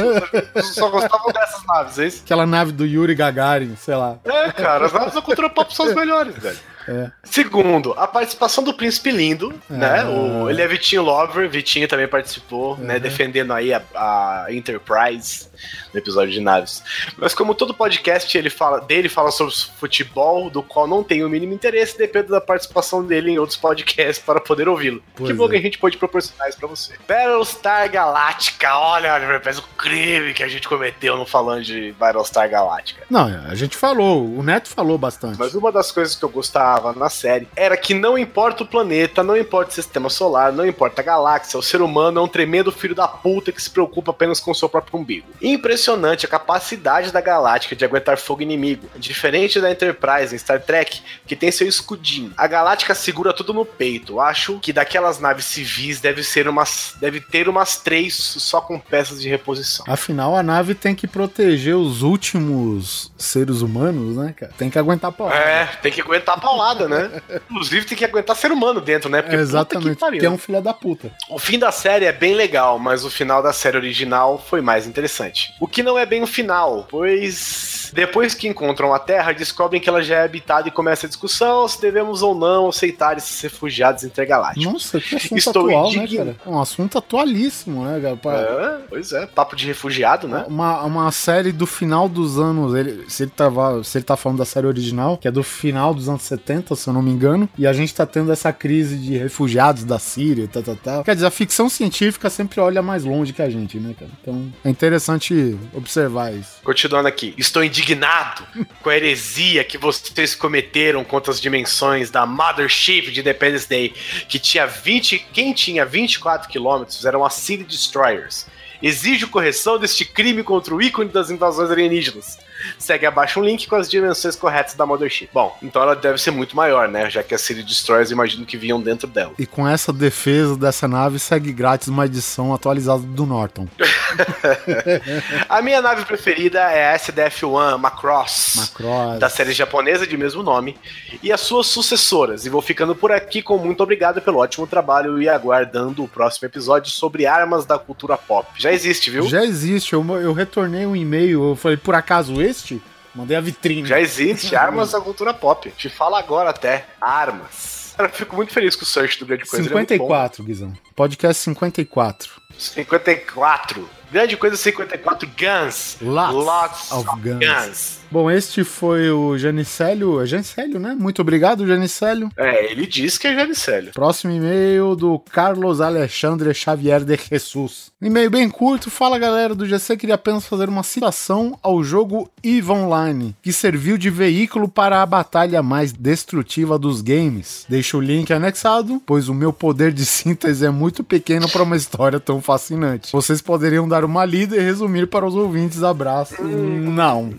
Só gostavam dessas naves, é isso? Aquela nave do Yuri Gagarin, sei lá. É, cara, as naves da cultura pop são as melhores, velho. É. Segundo, a participação do Príncipe Lindo, é. né? O, ele é Vitinho Lover, Vitinho também participou, né? Defendendo aí a, a Enterprise no episódio de naves. Mas como todo podcast ele fala, dele fala sobre futebol, do qual não tem o mínimo interesse, depende da participação dele em outros podcasts para poder ouvi-lo. Que bom é. que a gente pode proporcionar isso pra você. Battlestar Galactica, olha, olha, parece o crime que a gente cometeu no falando de Battlestar Galactica. Não, a gente falou, o Neto falou bastante. Mas uma das coisas que eu gostava na série era que não importa o planeta, não importa o sistema solar, não importa a galáxia, o ser humano é um tremendo filho da puta que se preocupa apenas com o seu próprio umbigo. Impressionante a capacidade da Galáctica de aguentar fogo inimigo. Diferente da Enterprise em Star Trek, que tem seu escudinho. A Galáctica segura tudo no peito. Acho que daquelas naves civis deve ser umas. deve ter umas três só com peças de reposição. Afinal, a nave tem que proteger os últimos seres humanos, né, cara? Tem que aguentar paulada. É, tem que aguentar paulada, né? Inclusive tem que aguentar ser humano dentro, né? Porque é exatamente, pariu, é um filho da puta. O fim da série é bem legal, mas o final da série original foi mais interessante. O que não é bem o final, pois depois que encontram a Terra, descobrem que ela já é habitada e começa a discussão se devemos ou não aceitar esses refugiados intergalácticos. Nossa, que assunto Estou atual, né, cara? Um assunto atualíssimo, né, cara? É, pois é, papo de refugiado, né? Uma, uma série do final dos anos, ele, se, ele tava, se ele tá falando da série original, que é do final dos anos 70, se eu não me engano, e a gente tá tendo essa crise de refugiados da Síria, tal, tal, tal. Quer dizer, a ficção científica sempre olha mais longe que a gente, né, cara? Então, é interessante interessante observar isso. Continuando aqui. Estou indignado com a heresia que vocês cometeram contra as dimensões da Mothership de Independence Day, que tinha 20. Quem tinha 24 quilômetros eram as City Destroyers. Exijo correção deste crime contra o ícone das invasões alienígenas. Segue abaixo um link com as dimensões corretas da Mothership. Bom, então ela deve ser muito maior, né? Já que a City Destroyers imagino que vinham dentro dela. E com essa defesa dessa nave, segue grátis uma edição atualizada do Norton. a minha nave preferida é a SDF-1 Macross, Macross, da série japonesa de mesmo nome, e as suas sucessoras. E vou ficando por aqui com muito obrigado pelo ótimo trabalho e aguardando o próximo episódio sobre armas da cultura pop. Já existe, viu? Já existe. Eu, eu retornei um e-mail, eu falei, por acaso existe? Mandei a vitrine. Já existe, armas da cultura pop. Te fala agora até. Armas. Cara, eu fico muito feliz com o search do Grande Coisa. 54, é Guizão. Podcast 54. 54. Grande Coisa 54 Guns. Lots, Lots of, of guns. guns. Bom, este foi o Janicélio. É Janicélio, né? Muito obrigado, Janicélio. É, ele disse que é Janicélio. Próximo e-mail do Carlos Alexandre Xavier de Jesus. E-mail bem curto. Fala galera do GC, queria apenas fazer uma citação ao jogo EVE Online, que serviu de veículo para a batalha mais destrutiva dos games. Deixo o link anexado, pois o meu poder de síntese é muito pequeno para uma história tão fascinante. Vocês poderiam dar uma lida e resumir para os ouvintes. Abraço. Não.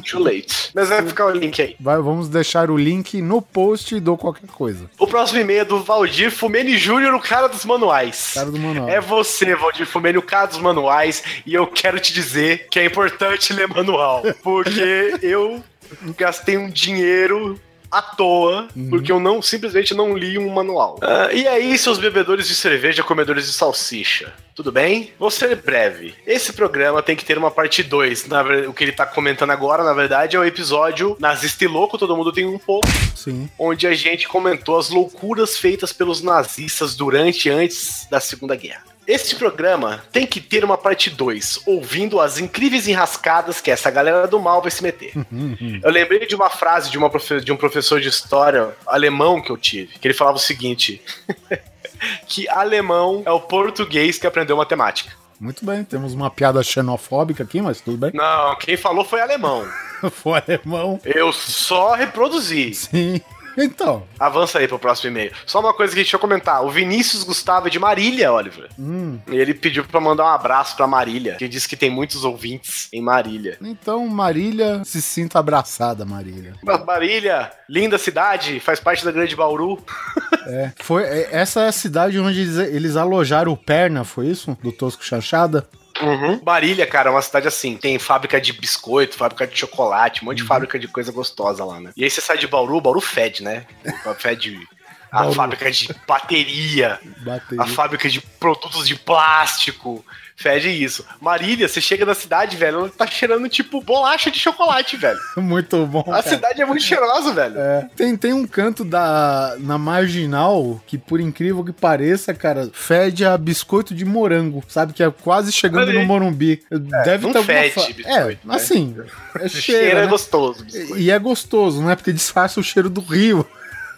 Too late. Mas vai ficar o link aí. Vai, vamos deixar o link no post do qualquer coisa. O próximo e-mail é do Valdir Fumene Júnior, o cara dos manuais. Cara do manual. É você, Valdir Fumene, o cara dos manuais, e eu quero te dizer que é importante ler manual. Porque eu gastei um dinheiro à toa, uhum. porque eu não simplesmente não li um manual. Uh, e aí, seus bebedores de cerveja, comedores de salsicha? Tudo bem? Vou ser breve. Esse programa tem que ter uma parte 2. O que ele tá comentando agora, na verdade, é o episódio Nazista e Louco, todo mundo tem um pouco. Sim. Onde a gente comentou as loucuras feitas pelos nazistas durante e antes da Segunda Guerra. Este programa tem que ter uma parte 2, ouvindo as incríveis enrascadas que essa galera do mal vai se meter. Uhum. eu lembrei de uma frase de, uma de um professor de história alemão que eu tive, que ele falava o seguinte: que alemão é o português que aprendeu matemática. Muito bem, temos uma piada xenofóbica aqui, mas tudo bem. Não, quem falou foi alemão. Foi alemão. Eu só reproduzi. Sim. Então, Avança aí pro próximo e-mail. Só uma coisa que deixa eu comentar. O Vinícius Gustavo é de Marília, Oliver. hum, ele pediu pra mandar um abraço pra Marília, que diz que tem muitos ouvintes em Marília. então Marília, se sinta abraçada, Marília. Marília, linda cidade, faz parte da Grande Bauru. É, foi, é, essa é a cidade onde eles, eles alojaram o Perna, foi isso? Do Tosco Chanchada? Marília, cara, é uma cidade assim. Tem fábrica de biscoito, fábrica de chocolate, um monte de fábrica de coisa gostosa lá, né? E aí você sai de Bauru, Bauru fede, né? Fede a Bauru. fábrica de bateria, Bateria. a fábrica de produtos de plástico. Fede isso. Marília, você chega na cidade, velho, ela tá cheirando tipo bolacha de chocolate, velho. Muito bom. A cara. cidade é muito cheirosa, velho. É. Tem, tem um canto da na marginal que, por incrível que pareça, cara, fede a biscoito de morango, sabe? Que é quase chegando no Morumbi. Deve não ter alguma fede fa- biscoito, É, né? assim, é cheiro, cheiro é né? gostoso. biscoito. E é gostoso, né? Porque disfarça o cheiro do rio.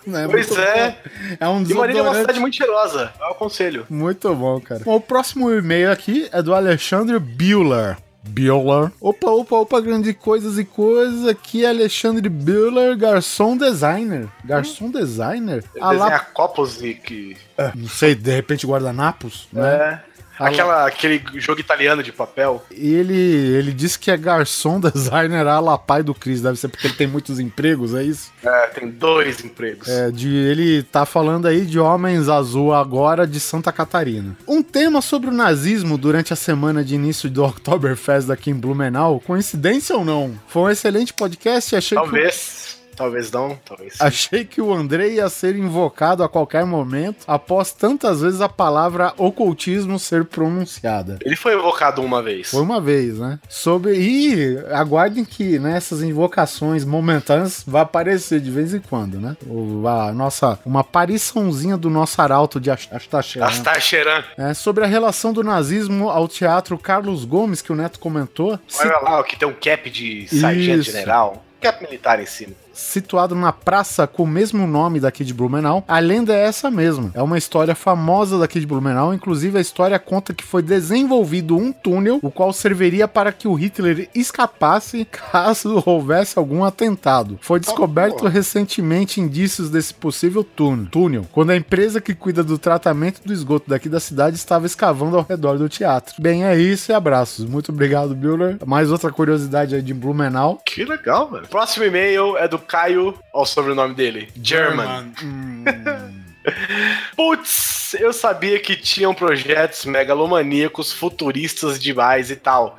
Né? Pois Muito é. bom. É um E Marília é uma desodorante. cidade muito cheirosa. É o conselho. Muito bom, cara. Bom, o próximo e-mail aqui é do Alexandre Bueller. Bueller. Opa, opa, opa, grande coisas e coisas. Aqui é Alexandre Bueller, garçom designer. Garçom designer? Ele Ah, lá, desenha copos e que. não sei, de repente guardanapos, né? É. Aquela, aquele jogo italiano de papel. E ele, ele disse que é garçom designer a la pai do Cris. Deve ser porque ele tem muitos empregos, é isso? É, tem dois empregos. É, de, ele tá falando aí de Homens Azul agora de Santa Catarina. Um tema sobre o nazismo durante a semana de início do Oktoberfest aqui em Blumenau, coincidência ou não? Foi um excelente podcast e achei que, Talvez. Talvez não, talvez. sim. achei que o André ia ser invocado a qualquer momento após tantas vezes a palavra ocultismo ser pronunciada. Ele foi evocado uma vez. Foi uma vez, né? Sobre. E aguardem que né, essas invocações momentâneas vai aparecer de vez em quando, né? O, a nossa. Uma apariçãozinha do nosso arauto de Ast- Astaxerã. Astar Cheran. É, sobre a relação do nazismo ao teatro Carlos Gomes, que o Neto comentou, Olha lá, o que tem um cap de sargento general. Cap militar em cima. Situado na praça com o mesmo nome daqui de Blumenau. A lenda é essa mesma. É uma história famosa daqui de Blumenau. Inclusive, a história conta que foi desenvolvido um túnel, o qual serviria para que o Hitler escapasse caso houvesse algum atentado. Foi descoberto porra. recentemente indícios desse possível túnel. túnel, quando a empresa que cuida do tratamento do esgoto daqui da cidade estava escavando ao redor do teatro. Bem, é isso e abraços. Muito obrigado, Bueller. Mais outra curiosidade aí de Blumenau. Que legal, velho. Próximo e-mail é do Caio. Olha o sobrenome dele. German. Hum. Putz, eu sabia que tinham projetos megalomaníacos, futuristas demais e tal.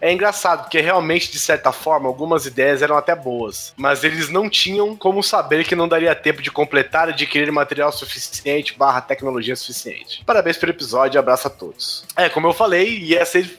É engraçado, porque realmente, de certa forma, algumas ideias eram até boas. Mas eles não tinham como saber que não daria tempo de completar e adquirir material suficiente barra tecnologia suficiente. Parabéns pelo episódio e abraço a todos. É, como eu falei, ia ser,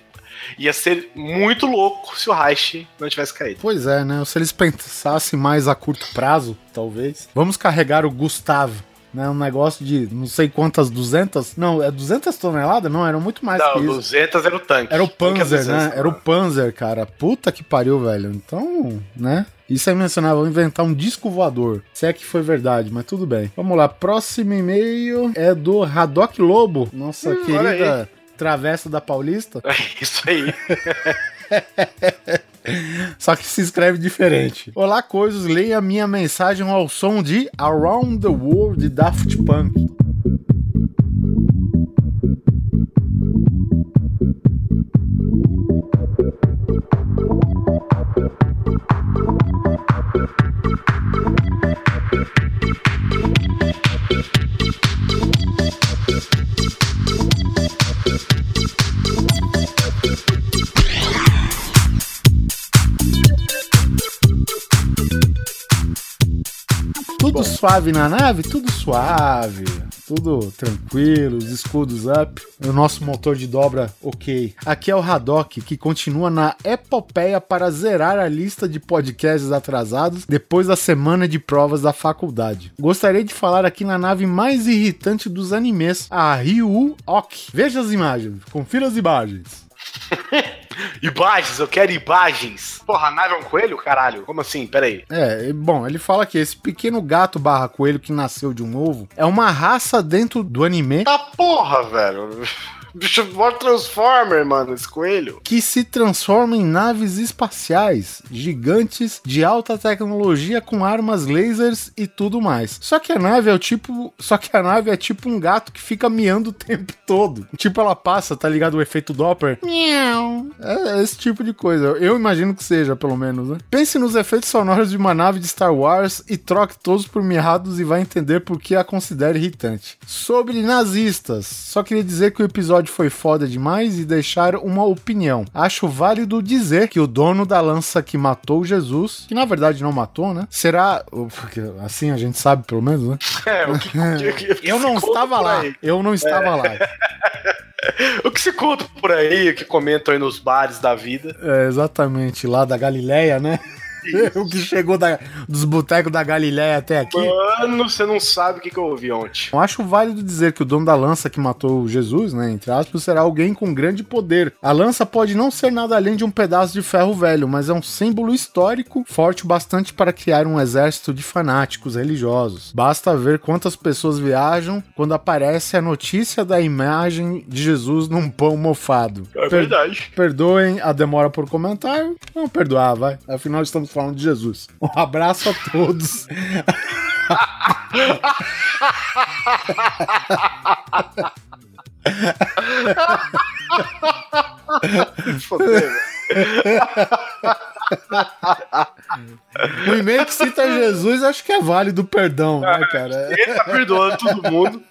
ia ser muito louco se o Reich não tivesse caído. Pois é, né? Se eles pensassem mais a curto prazo, talvez. Vamos carregar o Gustavo. Né, um negócio de não sei quantas, 200? Não, é 200 toneladas? Não, eram muito mais Não, que isso. 200 era o tanque. Era o é Panzer, 200, né? Era o Panzer, cara. Puta que pariu, velho. Então, né? Isso aí mencionava, vou inventar um disco voador. Se é que foi verdade, mas tudo bem. Vamos lá, próximo e-mail é do Haddock Lobo, nossa Hum, querida travessa da Paulista. É isso aí. Só que se escreve diferente. Olá, coisas, leia minha mensagem ao som de Around the World de Daft Punk. Suave na nave? Tudo suave. Tudo tranquilo, os escudos up. O nosso motor de dobra ok. Aqui é o Haddock, que continua na epopeia para zerar a lista de podcasts atrasados depois da semana de provas da faculdade. Gostaria de falar aqui na nave mais irritante dos animes, a Ryu Ok. Veja as imagens, confira as imagens. Imagens, eu quero imagens. Porra, a nave é um coelho, caralho? Como assim? Peraí. É, bom, ele fala que esse pequeno gato barra coelho que nasceu de um ovo é uma raça dentro do anime Tá porra, velho. Bicho, mó Transformer, mano, esse coelho. que se transforma em naves espaciais gigantes de alta tecnologia com armas lasers e tudo mais. Só que a nave é o tipo, só que a nave é tipo um gato que fica miando o tempo todo. Tipo ela passa, tá ligado o efeito Doppler? Miau. É esse tipo de coisa. Eu imagino que seja, pelo menos, né? Pense nos efeitos sonoros de uma nave de Star Wars e troque todos por mirrados e vai entender por que a considera irritante. Sobre nazistas, só queria dizer que o episódio foi foda demais e deixar uma opinião. Acho válido dizer que o dono da lança que matou Jesus, que na verdade não matou, né? Será. Porque assim a gente sabe, pelo menos, né? É, o que, o que Eu não estava lá. Eu não estava lá. O que se conta por aí, o que comentam aí nos bares da vida. É, exatamente, lá da Galileia, né? o que chegou da- dos botecos da Galileia até aqui. Mano, você não sabe o que, que eu ouvi ontem. Eu acho válido dizer que o dono da lança que matou Jesus, né, entre aspas, será alguém com grande poder. A lança pode não ser nada além de um pedaço de ferro velho, mas é um símbolo histórico forte o bastante para criar um exército de fanáticos religiosos. Basta ver quantas pessoas viajam quando aparece a notícia da imagem de Jesus num pão mofado. É Per- verdade. Perdoem a demora por comentário. Vamos perdoar, vai. Afinal, estamos falando de Jesus. Um abraço a todos. Fodeu. O e-mail que cita Jesus, acho que é válido o perdão, né, cara? Ele tá perdoando todo mundo.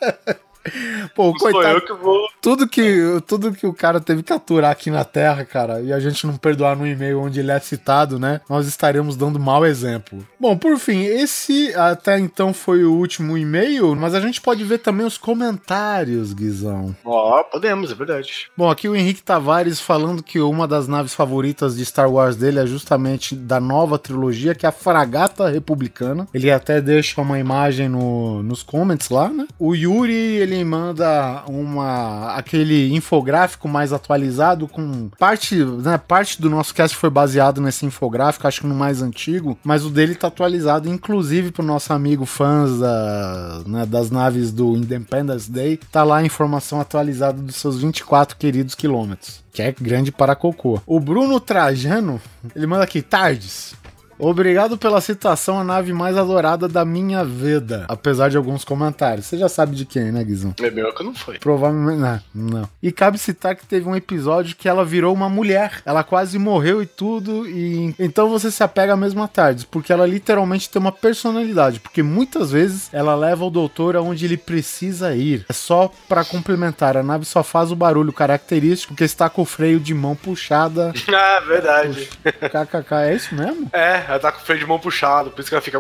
Pô, Não coitado. que. Tudo que, tudo que o cara teve que aturar aqui na Terra, cara, e a gente não perdoar no e-mail onde ele é citado, né? Nós estaremos dando mau exemplo. Bom, por fim, esse até então foi o último e-mail, mas a gente pode ver também os comentários, Guizão. Ó, podemos, é verdade. Bom, aqui o Henrique Tavares falando que uma das naves favoritas de Star Wars dele é justamente da nova trilogia, que é a Fragata Republicana. Ele até deixa uma imagem no, nos comments lá, né? O Yuri, ele manda uma aquele infográfico mais atualizado com parte, né, parte do nosso cast foi baseado nesse infográfico, acho que no mais antigo, mas o dele tá atualizado inclusive pro nosso amigo fãs da, né, das naves do Independence Day, tá lá a informação atualizada dos seus 24 queridos quilômetros, que é grande para cocô. O Bruno Trajano, ele manda aqui, tardes. Obrigado pela citação, a nave mais adorada da minha vida. Apesar de alguns comentários. Você já sabe de quem, né, Guizão? É meu que não foi. Provavelmente. Não, não. E cabe citar que teve um episódio que ela virou uma mulher. Ela quase morreu e tudo. E então você se apega mesmo a tardes. Porque ela literalmente tem uma personalidade. Porque muitas vezes ela leva o doutor aonde ele precisa ir. É só pra complementar. A nave só faz o barulho característico que está com o freio de mão puxada. Ah, verdade. KKK, é isso mesmo? É, ela tá com o freio de mão puxado, por isso que ela fica.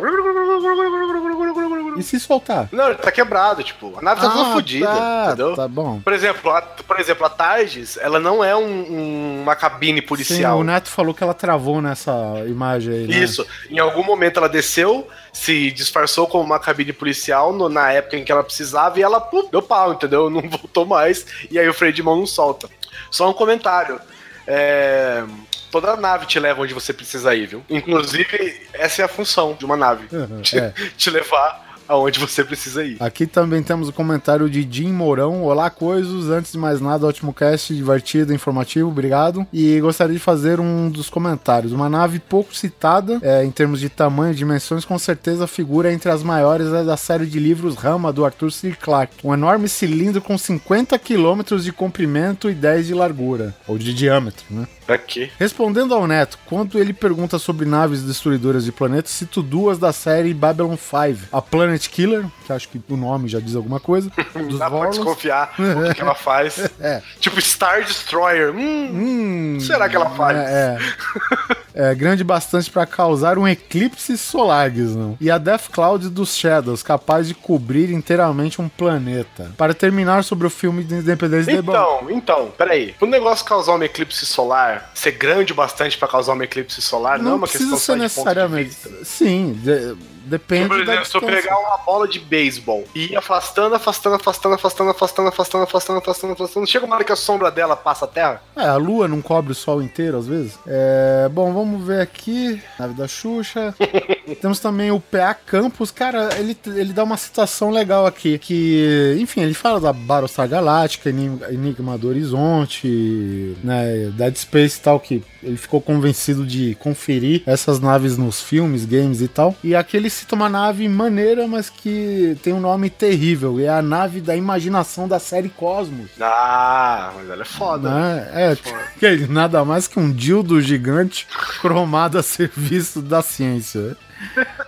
E se soltar? Não, ele tá quebrado, tipo, a nave tá toda fodida, tá, entendeu? Tá bom. Por exemplo, a, por exemplo, a Targes, ela não é um- um- uma cabine Sim, policial. o Neto falou que ela travou nessa imagem aí, né? Isso. Em algum momento ela desceu, se disfarçou como uma cabine policial no- na época em que ela precisava e ela pum, deu pau, entendeu? Não voltou mais. E aí o freio de mão não solta. Só um comentário. É, Toda nave te leva onde você precisa ir, viu? Inclusive, essa é a função de uma nave. Te, É. te levar aonde você precisa ir. Aqui também temos o comentário de Jim Mourão. Olá, coisos. Antes de mais nada, ótimo cast, divertido, informativo, obrigado. E gostaria de fazer um dos comentários. Uma nave pouco citada é, em termos de tamanho e dimensões, com certeza figura entre as maiores da série de livros Rama do Arthur C. Clarke. Um enorme cilindro com 50 quilômetros de comprimento e 10 de largura, ou de diâmetro, né? Pra quê? Respondendo ao Neto, quando ele pergunta sobre naves destruidoras de planetas, cito duas da série Babylon 5. A Planet Killer, que acho que o nome já diz alguma coisa, dos Dá pra Vorlons. desconfiar o que, que ela faz. É. Tipo Star Destroyer. Hum, Hum, o que será que ela faz? É, é. É grande bastante para causar um eclipse solar, Guizão. E a Death Cloud dos Shadows, capaz de cobrir inteiramente um planeta. Para terminar sobre o filme de Independência Day, bom, Então, então, peraí. O negócio causar uma eclipse solar, ser grande bastante pra causar uma eclipse solar, não, é não uma precisa questão só de ponto de necessariamente. vista. Sim, de- depende Por da exemplo, se eu pegar uma bola de beisebol e ir afastando, afastando, afastando, afastando, afastando, afastando, afastando, afastando, afastando, chega uma hora que a sombra dela passa a terra? É, a lua não cobre o sol inteiro, às vezes. É, bom, vamos vamos ver aqui. Nave da Xuxa. Temos também o PA Campos. Cara, ele, ele dá uma citação legal aqui. Que, enfim, ele fala da Battlestar Galáctica, Enigma do Horizonte, né? Dead Space e tal, que ele ficou convencido de conferir essas naves nos filmes, games e tal. E aqui ele cita uma nave maneira, mas que tem um nome terrível. É a nave da imaginação da série Cosmos. Ah, mas ela é foda. Né? É, foda. Que, nada mais que um dildo gigante cromado a serviço da ciência.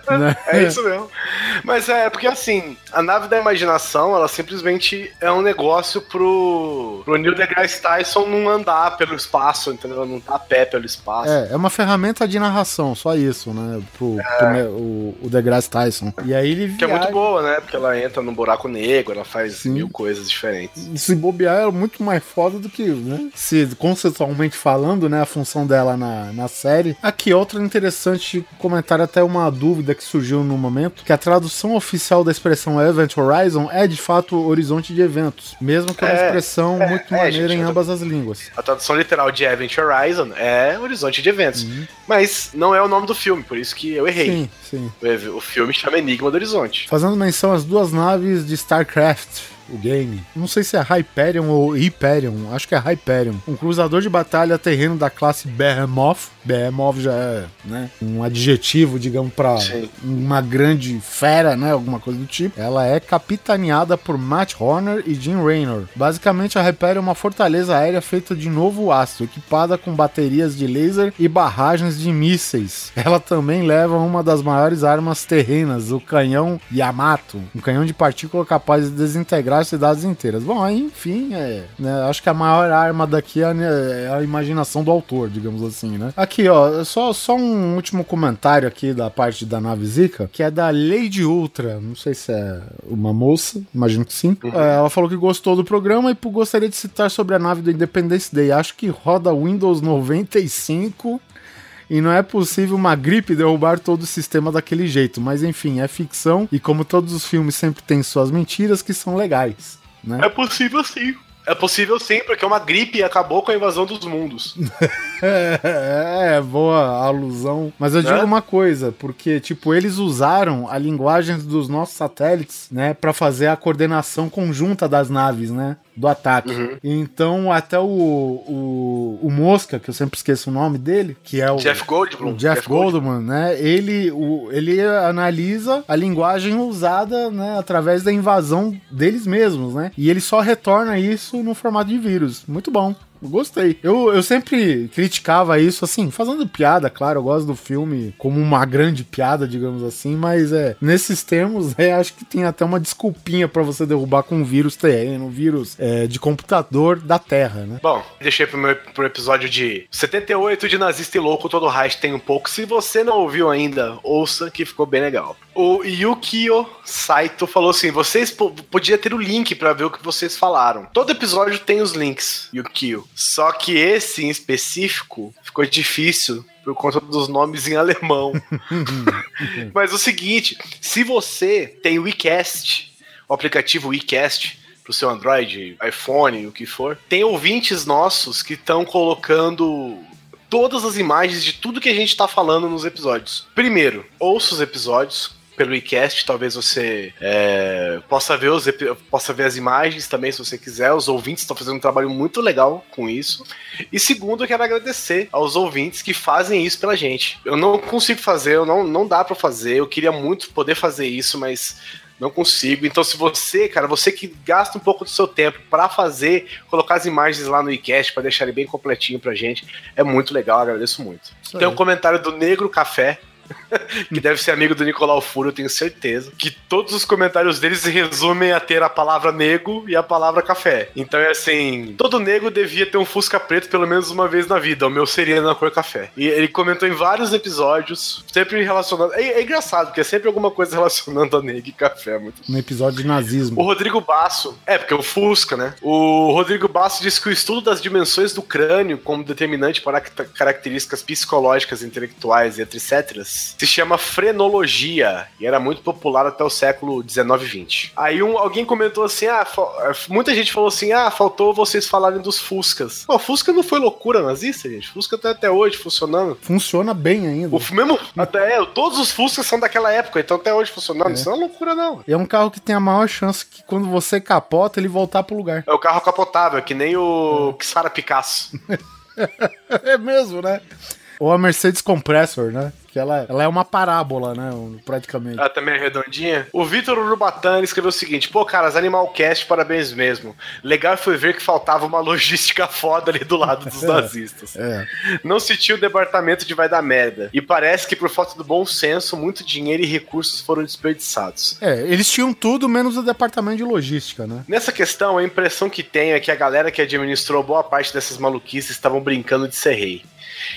Né? É isso mesmo. Mas é porque assim, a nave da imaginação, ela simplesmente é um negócio pro, pro Neil deGrasse Tyson não andar pelo espaço, entendeu? Não tá a pé pelo espaço. É, é uma ferramenta de narração, só isso, né? Pro, é. pro o, o deGrasse Tyson. E aí ele viaja... Que é muito boa, né? Porque ela entra no buraco negro, ela faz Sim. mil coisas diferentes. E se bobear, é muito mais foda do que, né? Se conceitualmente falando, né? A função dela na, na série. Aqui, outro interessante comentário, até uma dúvida que surgiu no momento, que a tradução oficial da expressão Event Horizon é de fato horizonte de eventos, mesmo que é uma expressão é, muito é, maneira gente, em ambas as línguas. A tradução literal de Event Horizon é horizonte de eventos, uhum. mas não é o nome do filme, por isso que eu errei. Sim, sim. O, o filme chama Enigma do Horizonte. Fazendo menção às duas naves de StarCraft, o game. Não sei se é Hyperion ou Hyperion, acho que é Hyperion. Um cruzador de batalha terreno da classe Behemoth. Behemoth já é né, um adjetivo, digamos, para uma grande fera, né? Alguma coisa do tipo. Ela é capitaneada por Matt Horner e Jim Raynor. Basicamente, a Hyperion é uma fortaleza aérea feita de novo aço, equipada com baterias de laser e barragens de mísseis. Ela também leva uma das maiores armas terrenas, o canhão Yamato, um canhão de partícula capaz de desintegrar cidades inteiras. Bom, aí, enfim, é, né, acho que a maior arma daqui é, é a imaginação do autor, digamos assim, né? Aqui, ó, só, só um último comentário aqui da parte da nave Zika, que é da Lady Ultra. Não sei se é uma moça, imagino que sim. Uhum. É, ela falou que gostou do programa e gostaria de citar sobre a nave do Independence Day. Acho que roda Windows 95 e não é possível uma gripe derrubar todo o sistema daquele jeito. Mas enfim, é ficção e como todos os filmes sempre têm suas mentiras que são legais. Né? É possível sim. É possível sim, porque uma gripe acabou com a invasão dos mundos. é, é, boa alusão. Mas eu digo é? uma coisa, porque, tipo, eles usaram a linguagem dos nossos satélites, né, para fazer a coordenação conjunta das naves, né? Do ataque. Uhum. Então, até o, o, o, Mosca, que eu sempre esqueço o nome dele, que é o Jeff Goldblum, o Jeff, Jeff Goldblum, né? Ele, o, ele analisa a linguagem usada, né, através da invasão deles mesmos, né? E ele só retorna isso no formato de vírus. Muito bom. Gostei. Eu, eu sempre criticava isso, assim, fazendo piada, claro. Eu gosto do filme como uma grande piada, digamos assim, mas é nesses termos, é, acho que tem até uma desculpinha para você derrubar com um vírus terreno, um vírus é, de computador da Terra, né? Bom, deixei pro, meu, pro episódio de 78 de Nazista e Louco, todo Reich tem um pouco. Se você não ouviu ainda, ouça que ficou bem legal. O Yukio Saito falou assim: vocês podia ter o link para ver o que vocês falaram. Todo episódio tem os links, Yukio. Só que esse em específico ficou difícil por conta dos nomes em alemão. Mas o seguinte, se você tem o WeCast, o aplicativo WeCast, pro seu Android, iPhone, o que for, tem ouvintes nossos que estão colocando todas as imagens de tudo que a gente está falando nos episódios. Primeiro, ouça os episódios, pelo iCast, talvez você é, possa, ver os, possa ver as imagens também, se você quiser. Os ouvintes estão fazendo um trabalho muito legal com isso. E segundo, eu quero agradecer aos ouvintes que fazem isso pela gente. Eu não consigo fazer, eu não, não dá para fazer. Eu queria muito poder fazer isso, mas não consigo. Então, se você, cara, você que gasta um pouco do seu tempo para fazer, colocar as imagens lá no iCast para deixar ele bem completinho pra gente, é muito legal, agradeço muito. Isso Tem aí. um comentário do Negro Café, que deve ser amigo do Nicolau Furo, eu tenho certeza. Que todos os comentários deles se resumem a ter a palavra nego e a palavra café. Então é assim: todo nego devia ter um Fusca preto pelo menos uma vez na vida. O meu seria na cor café. E ele comentou em vários episódios, sempre relacionado. É, é engraçado, porque é sempre alguma coisa relacionando a nego e café. Muito... Um episódio de nazismo. O Rodrigo Basso, é, porque é o Fusca, né? O Rodrigo Basso disse que o estudo das dimensões do crânio como determinante para características psicológicas, intelectuais e etc. Se chama frenologia e era muito popular até o século 19 e 20. Aí um, alguém comentou assim: ah, muita gente falou assim: ah, faltou vocês falarem dos Fuscas. Pô, Fusca não foi loucura nazista, gente. Fusca tá até hoje funcionando. Funciona bem ainda. O mesmo, até, é, todos os Fuscas são daquela época, então até hoje funcionando. É. Isso não é loucura, não. E é um carro que tem a maior chance que quando você capota, ele voltar pro lugar. É o carro capotável, que nem o é. Xara Picasso. é mesmo, né? Ou a Mercedes Compressor, né? Que ela, ela é uma parábola, né? Praticamente. Ela também é redondinha. O Vitor Urubatani escreveu o seguinte: pô, caras, Animalcast, parabéns mesmo. Legal foi ver que faltava uma logística foda ali do lado dos é, nazistas. É. Não se tinha o departamento de vai dar merda. E parece que por falta do bom senso, muito dinheiro e recursos foram desperdiçados. É, eles tinham tudo menos o departamento de logística, né? Nessa questão, a impressão que tenho é que a galera que administrou boa parte dessas maluquices estavam brincando de ser rei.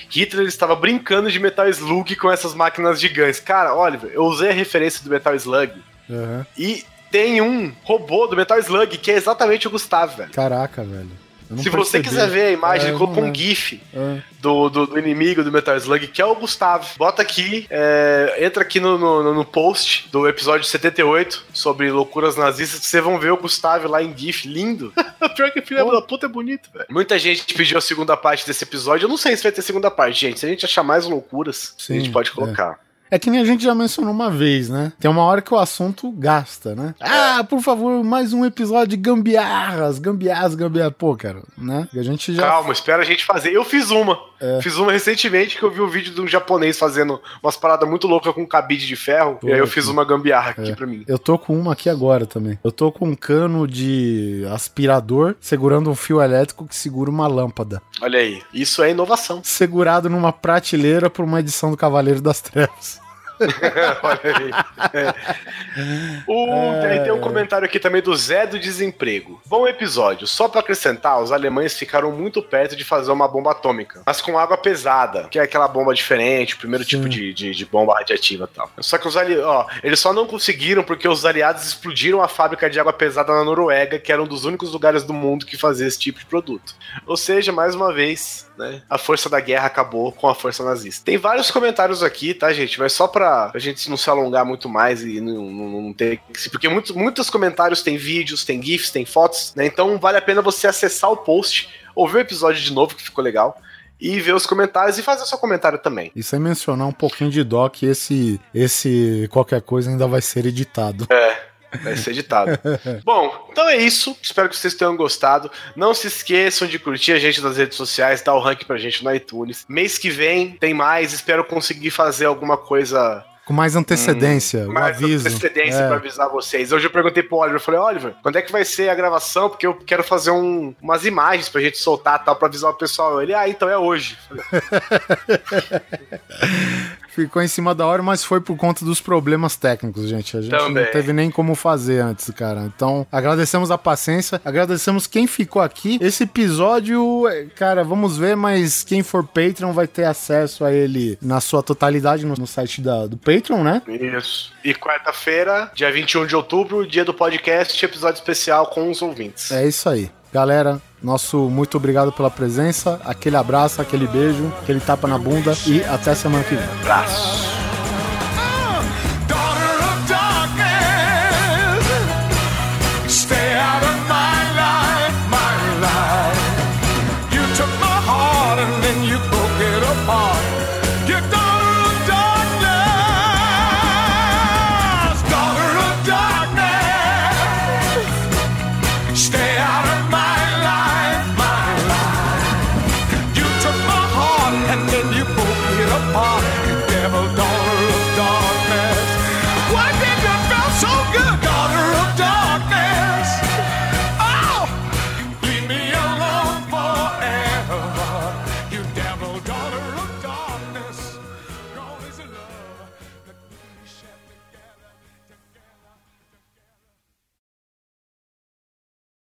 Hitler estava brincando de Metal Slug com essas máquinas gigantes. Cara, Oliver, eu usei a referência do Metal Slug uhum. e tem um robô do Metal Slug que é exatamente o Gustavo, velho. Caraca, velho. Se você quiser ver a imagem, é, colocou um GIF é. do, do, do, inimigo do Metal Slug, que é o Gustavo. Bota aqui, é, entra aqui no, no, no, post do episódio 78 sobre loucuras nazistas, que vocês vão ver o Gustavo lá em GIF, lindo. Pior que filho da puta é bonito, velho. Muita gente pediu a segunda parte desse episódio. Eu não sei se vai ter segunda parte, gente. Se a gente achar mais loucuras, Sim, a gente pode colocar. É. Que nem a gente já mencionou uma vez, né? Tem uma hora que o assunto gasta, né? Ah, por favor, mais um episódio de gambiarras, gambiarras, gambiarras. Pô, cara, né? E a gente já. Calma, espera a gente fazer. Eu fiz uma. É. Fiz uma recentemente que eu vi um vídeo de um japonês fazendo umas paradas muito loucas com um cabide de ferro. E aí eu fiz uma gambiarra aqui é. pra mim. Eu tô com uma aqui agora também. Eu tô com um cano de aspirador segurando um fio elétrico que segura uma lâmpada. Olha aí, isso é inovação. Segurado numa prateleira por uma edição do Cavaleiro das Trevas. Olha aí. É. O, é... Tem um comentário aqui também do Zé do Desemprego. Bom episódio. Só para acrescentar, os alemães ficaram muito perto de fazer uma bomba atômica, mas com água pesada, que é aquela bomba diferente, o primeiro Sim. tipo de, de, de, bomba radiativa e tal. Só que os aliados, ó, eles só não conseguiram porque os aliados explodiram a fábrica de água pesada na Noruega, que era um dos únicos lugares do mundo que fazia esse tipo de produto. Ou seja, mais uma vez, né, a força da guerra acabou com a força nazista. Tem vários comentários aqui, tá, gente? Mas só pra pra, gente não se alongar muito mais e não, não, não ter. Porque muitos, muitos comentários têm vídeos, tem GIFs, tem fotos, né? Então vale a pena você acessar o post, ouvir o episódio de novo, que ficou legal e ver os comentários e fazer seu comentário também. E sem mencionar um pouquinho de dó que esse, esse qualquer coisa ainda vai ser editado. É. Vai ser editado. Bom, então é isso. Espero que vocês tenham gostado. Não se esqueçam de curtir a gente nas redes sociais, dar o rank pra gente no iTunes. Mês que vem tem mais. Espero conseguir fazer alguma coisa com mais antecedência, hum, mais aviso. antecedência é. pra avisar vocês. Hoje eu perguntei pro Oliver, eu falei, Oliver, quando é que vai ser a gravação? Porque eu quero fazer um, umas imagens pra gente soltar tal, pra avisar o pessoal. Ele, ah, então é hoje. Ficou em cima da hora, mas foi por conta dos problemas técnicos, gente. A gente Também. não teve nem como fazer antes, cara. Então, agradecemos a paciência, agradecemos quem ficou aqui. Esse episódio, cara, vamos ver, mas quem for Patreon vai ter acesso a ele na sua totalidade no, no site da, do Patreon, né? Isso. E quarta-feira, dia 21 de outubro, dia do podcast, episódio especial com os ouvintes. É isso aí. Galera, nosso muito obrigado pela presença, aquele abraço, aquele beijo, aquele tapa na bunda e até semana que vem. Abraço.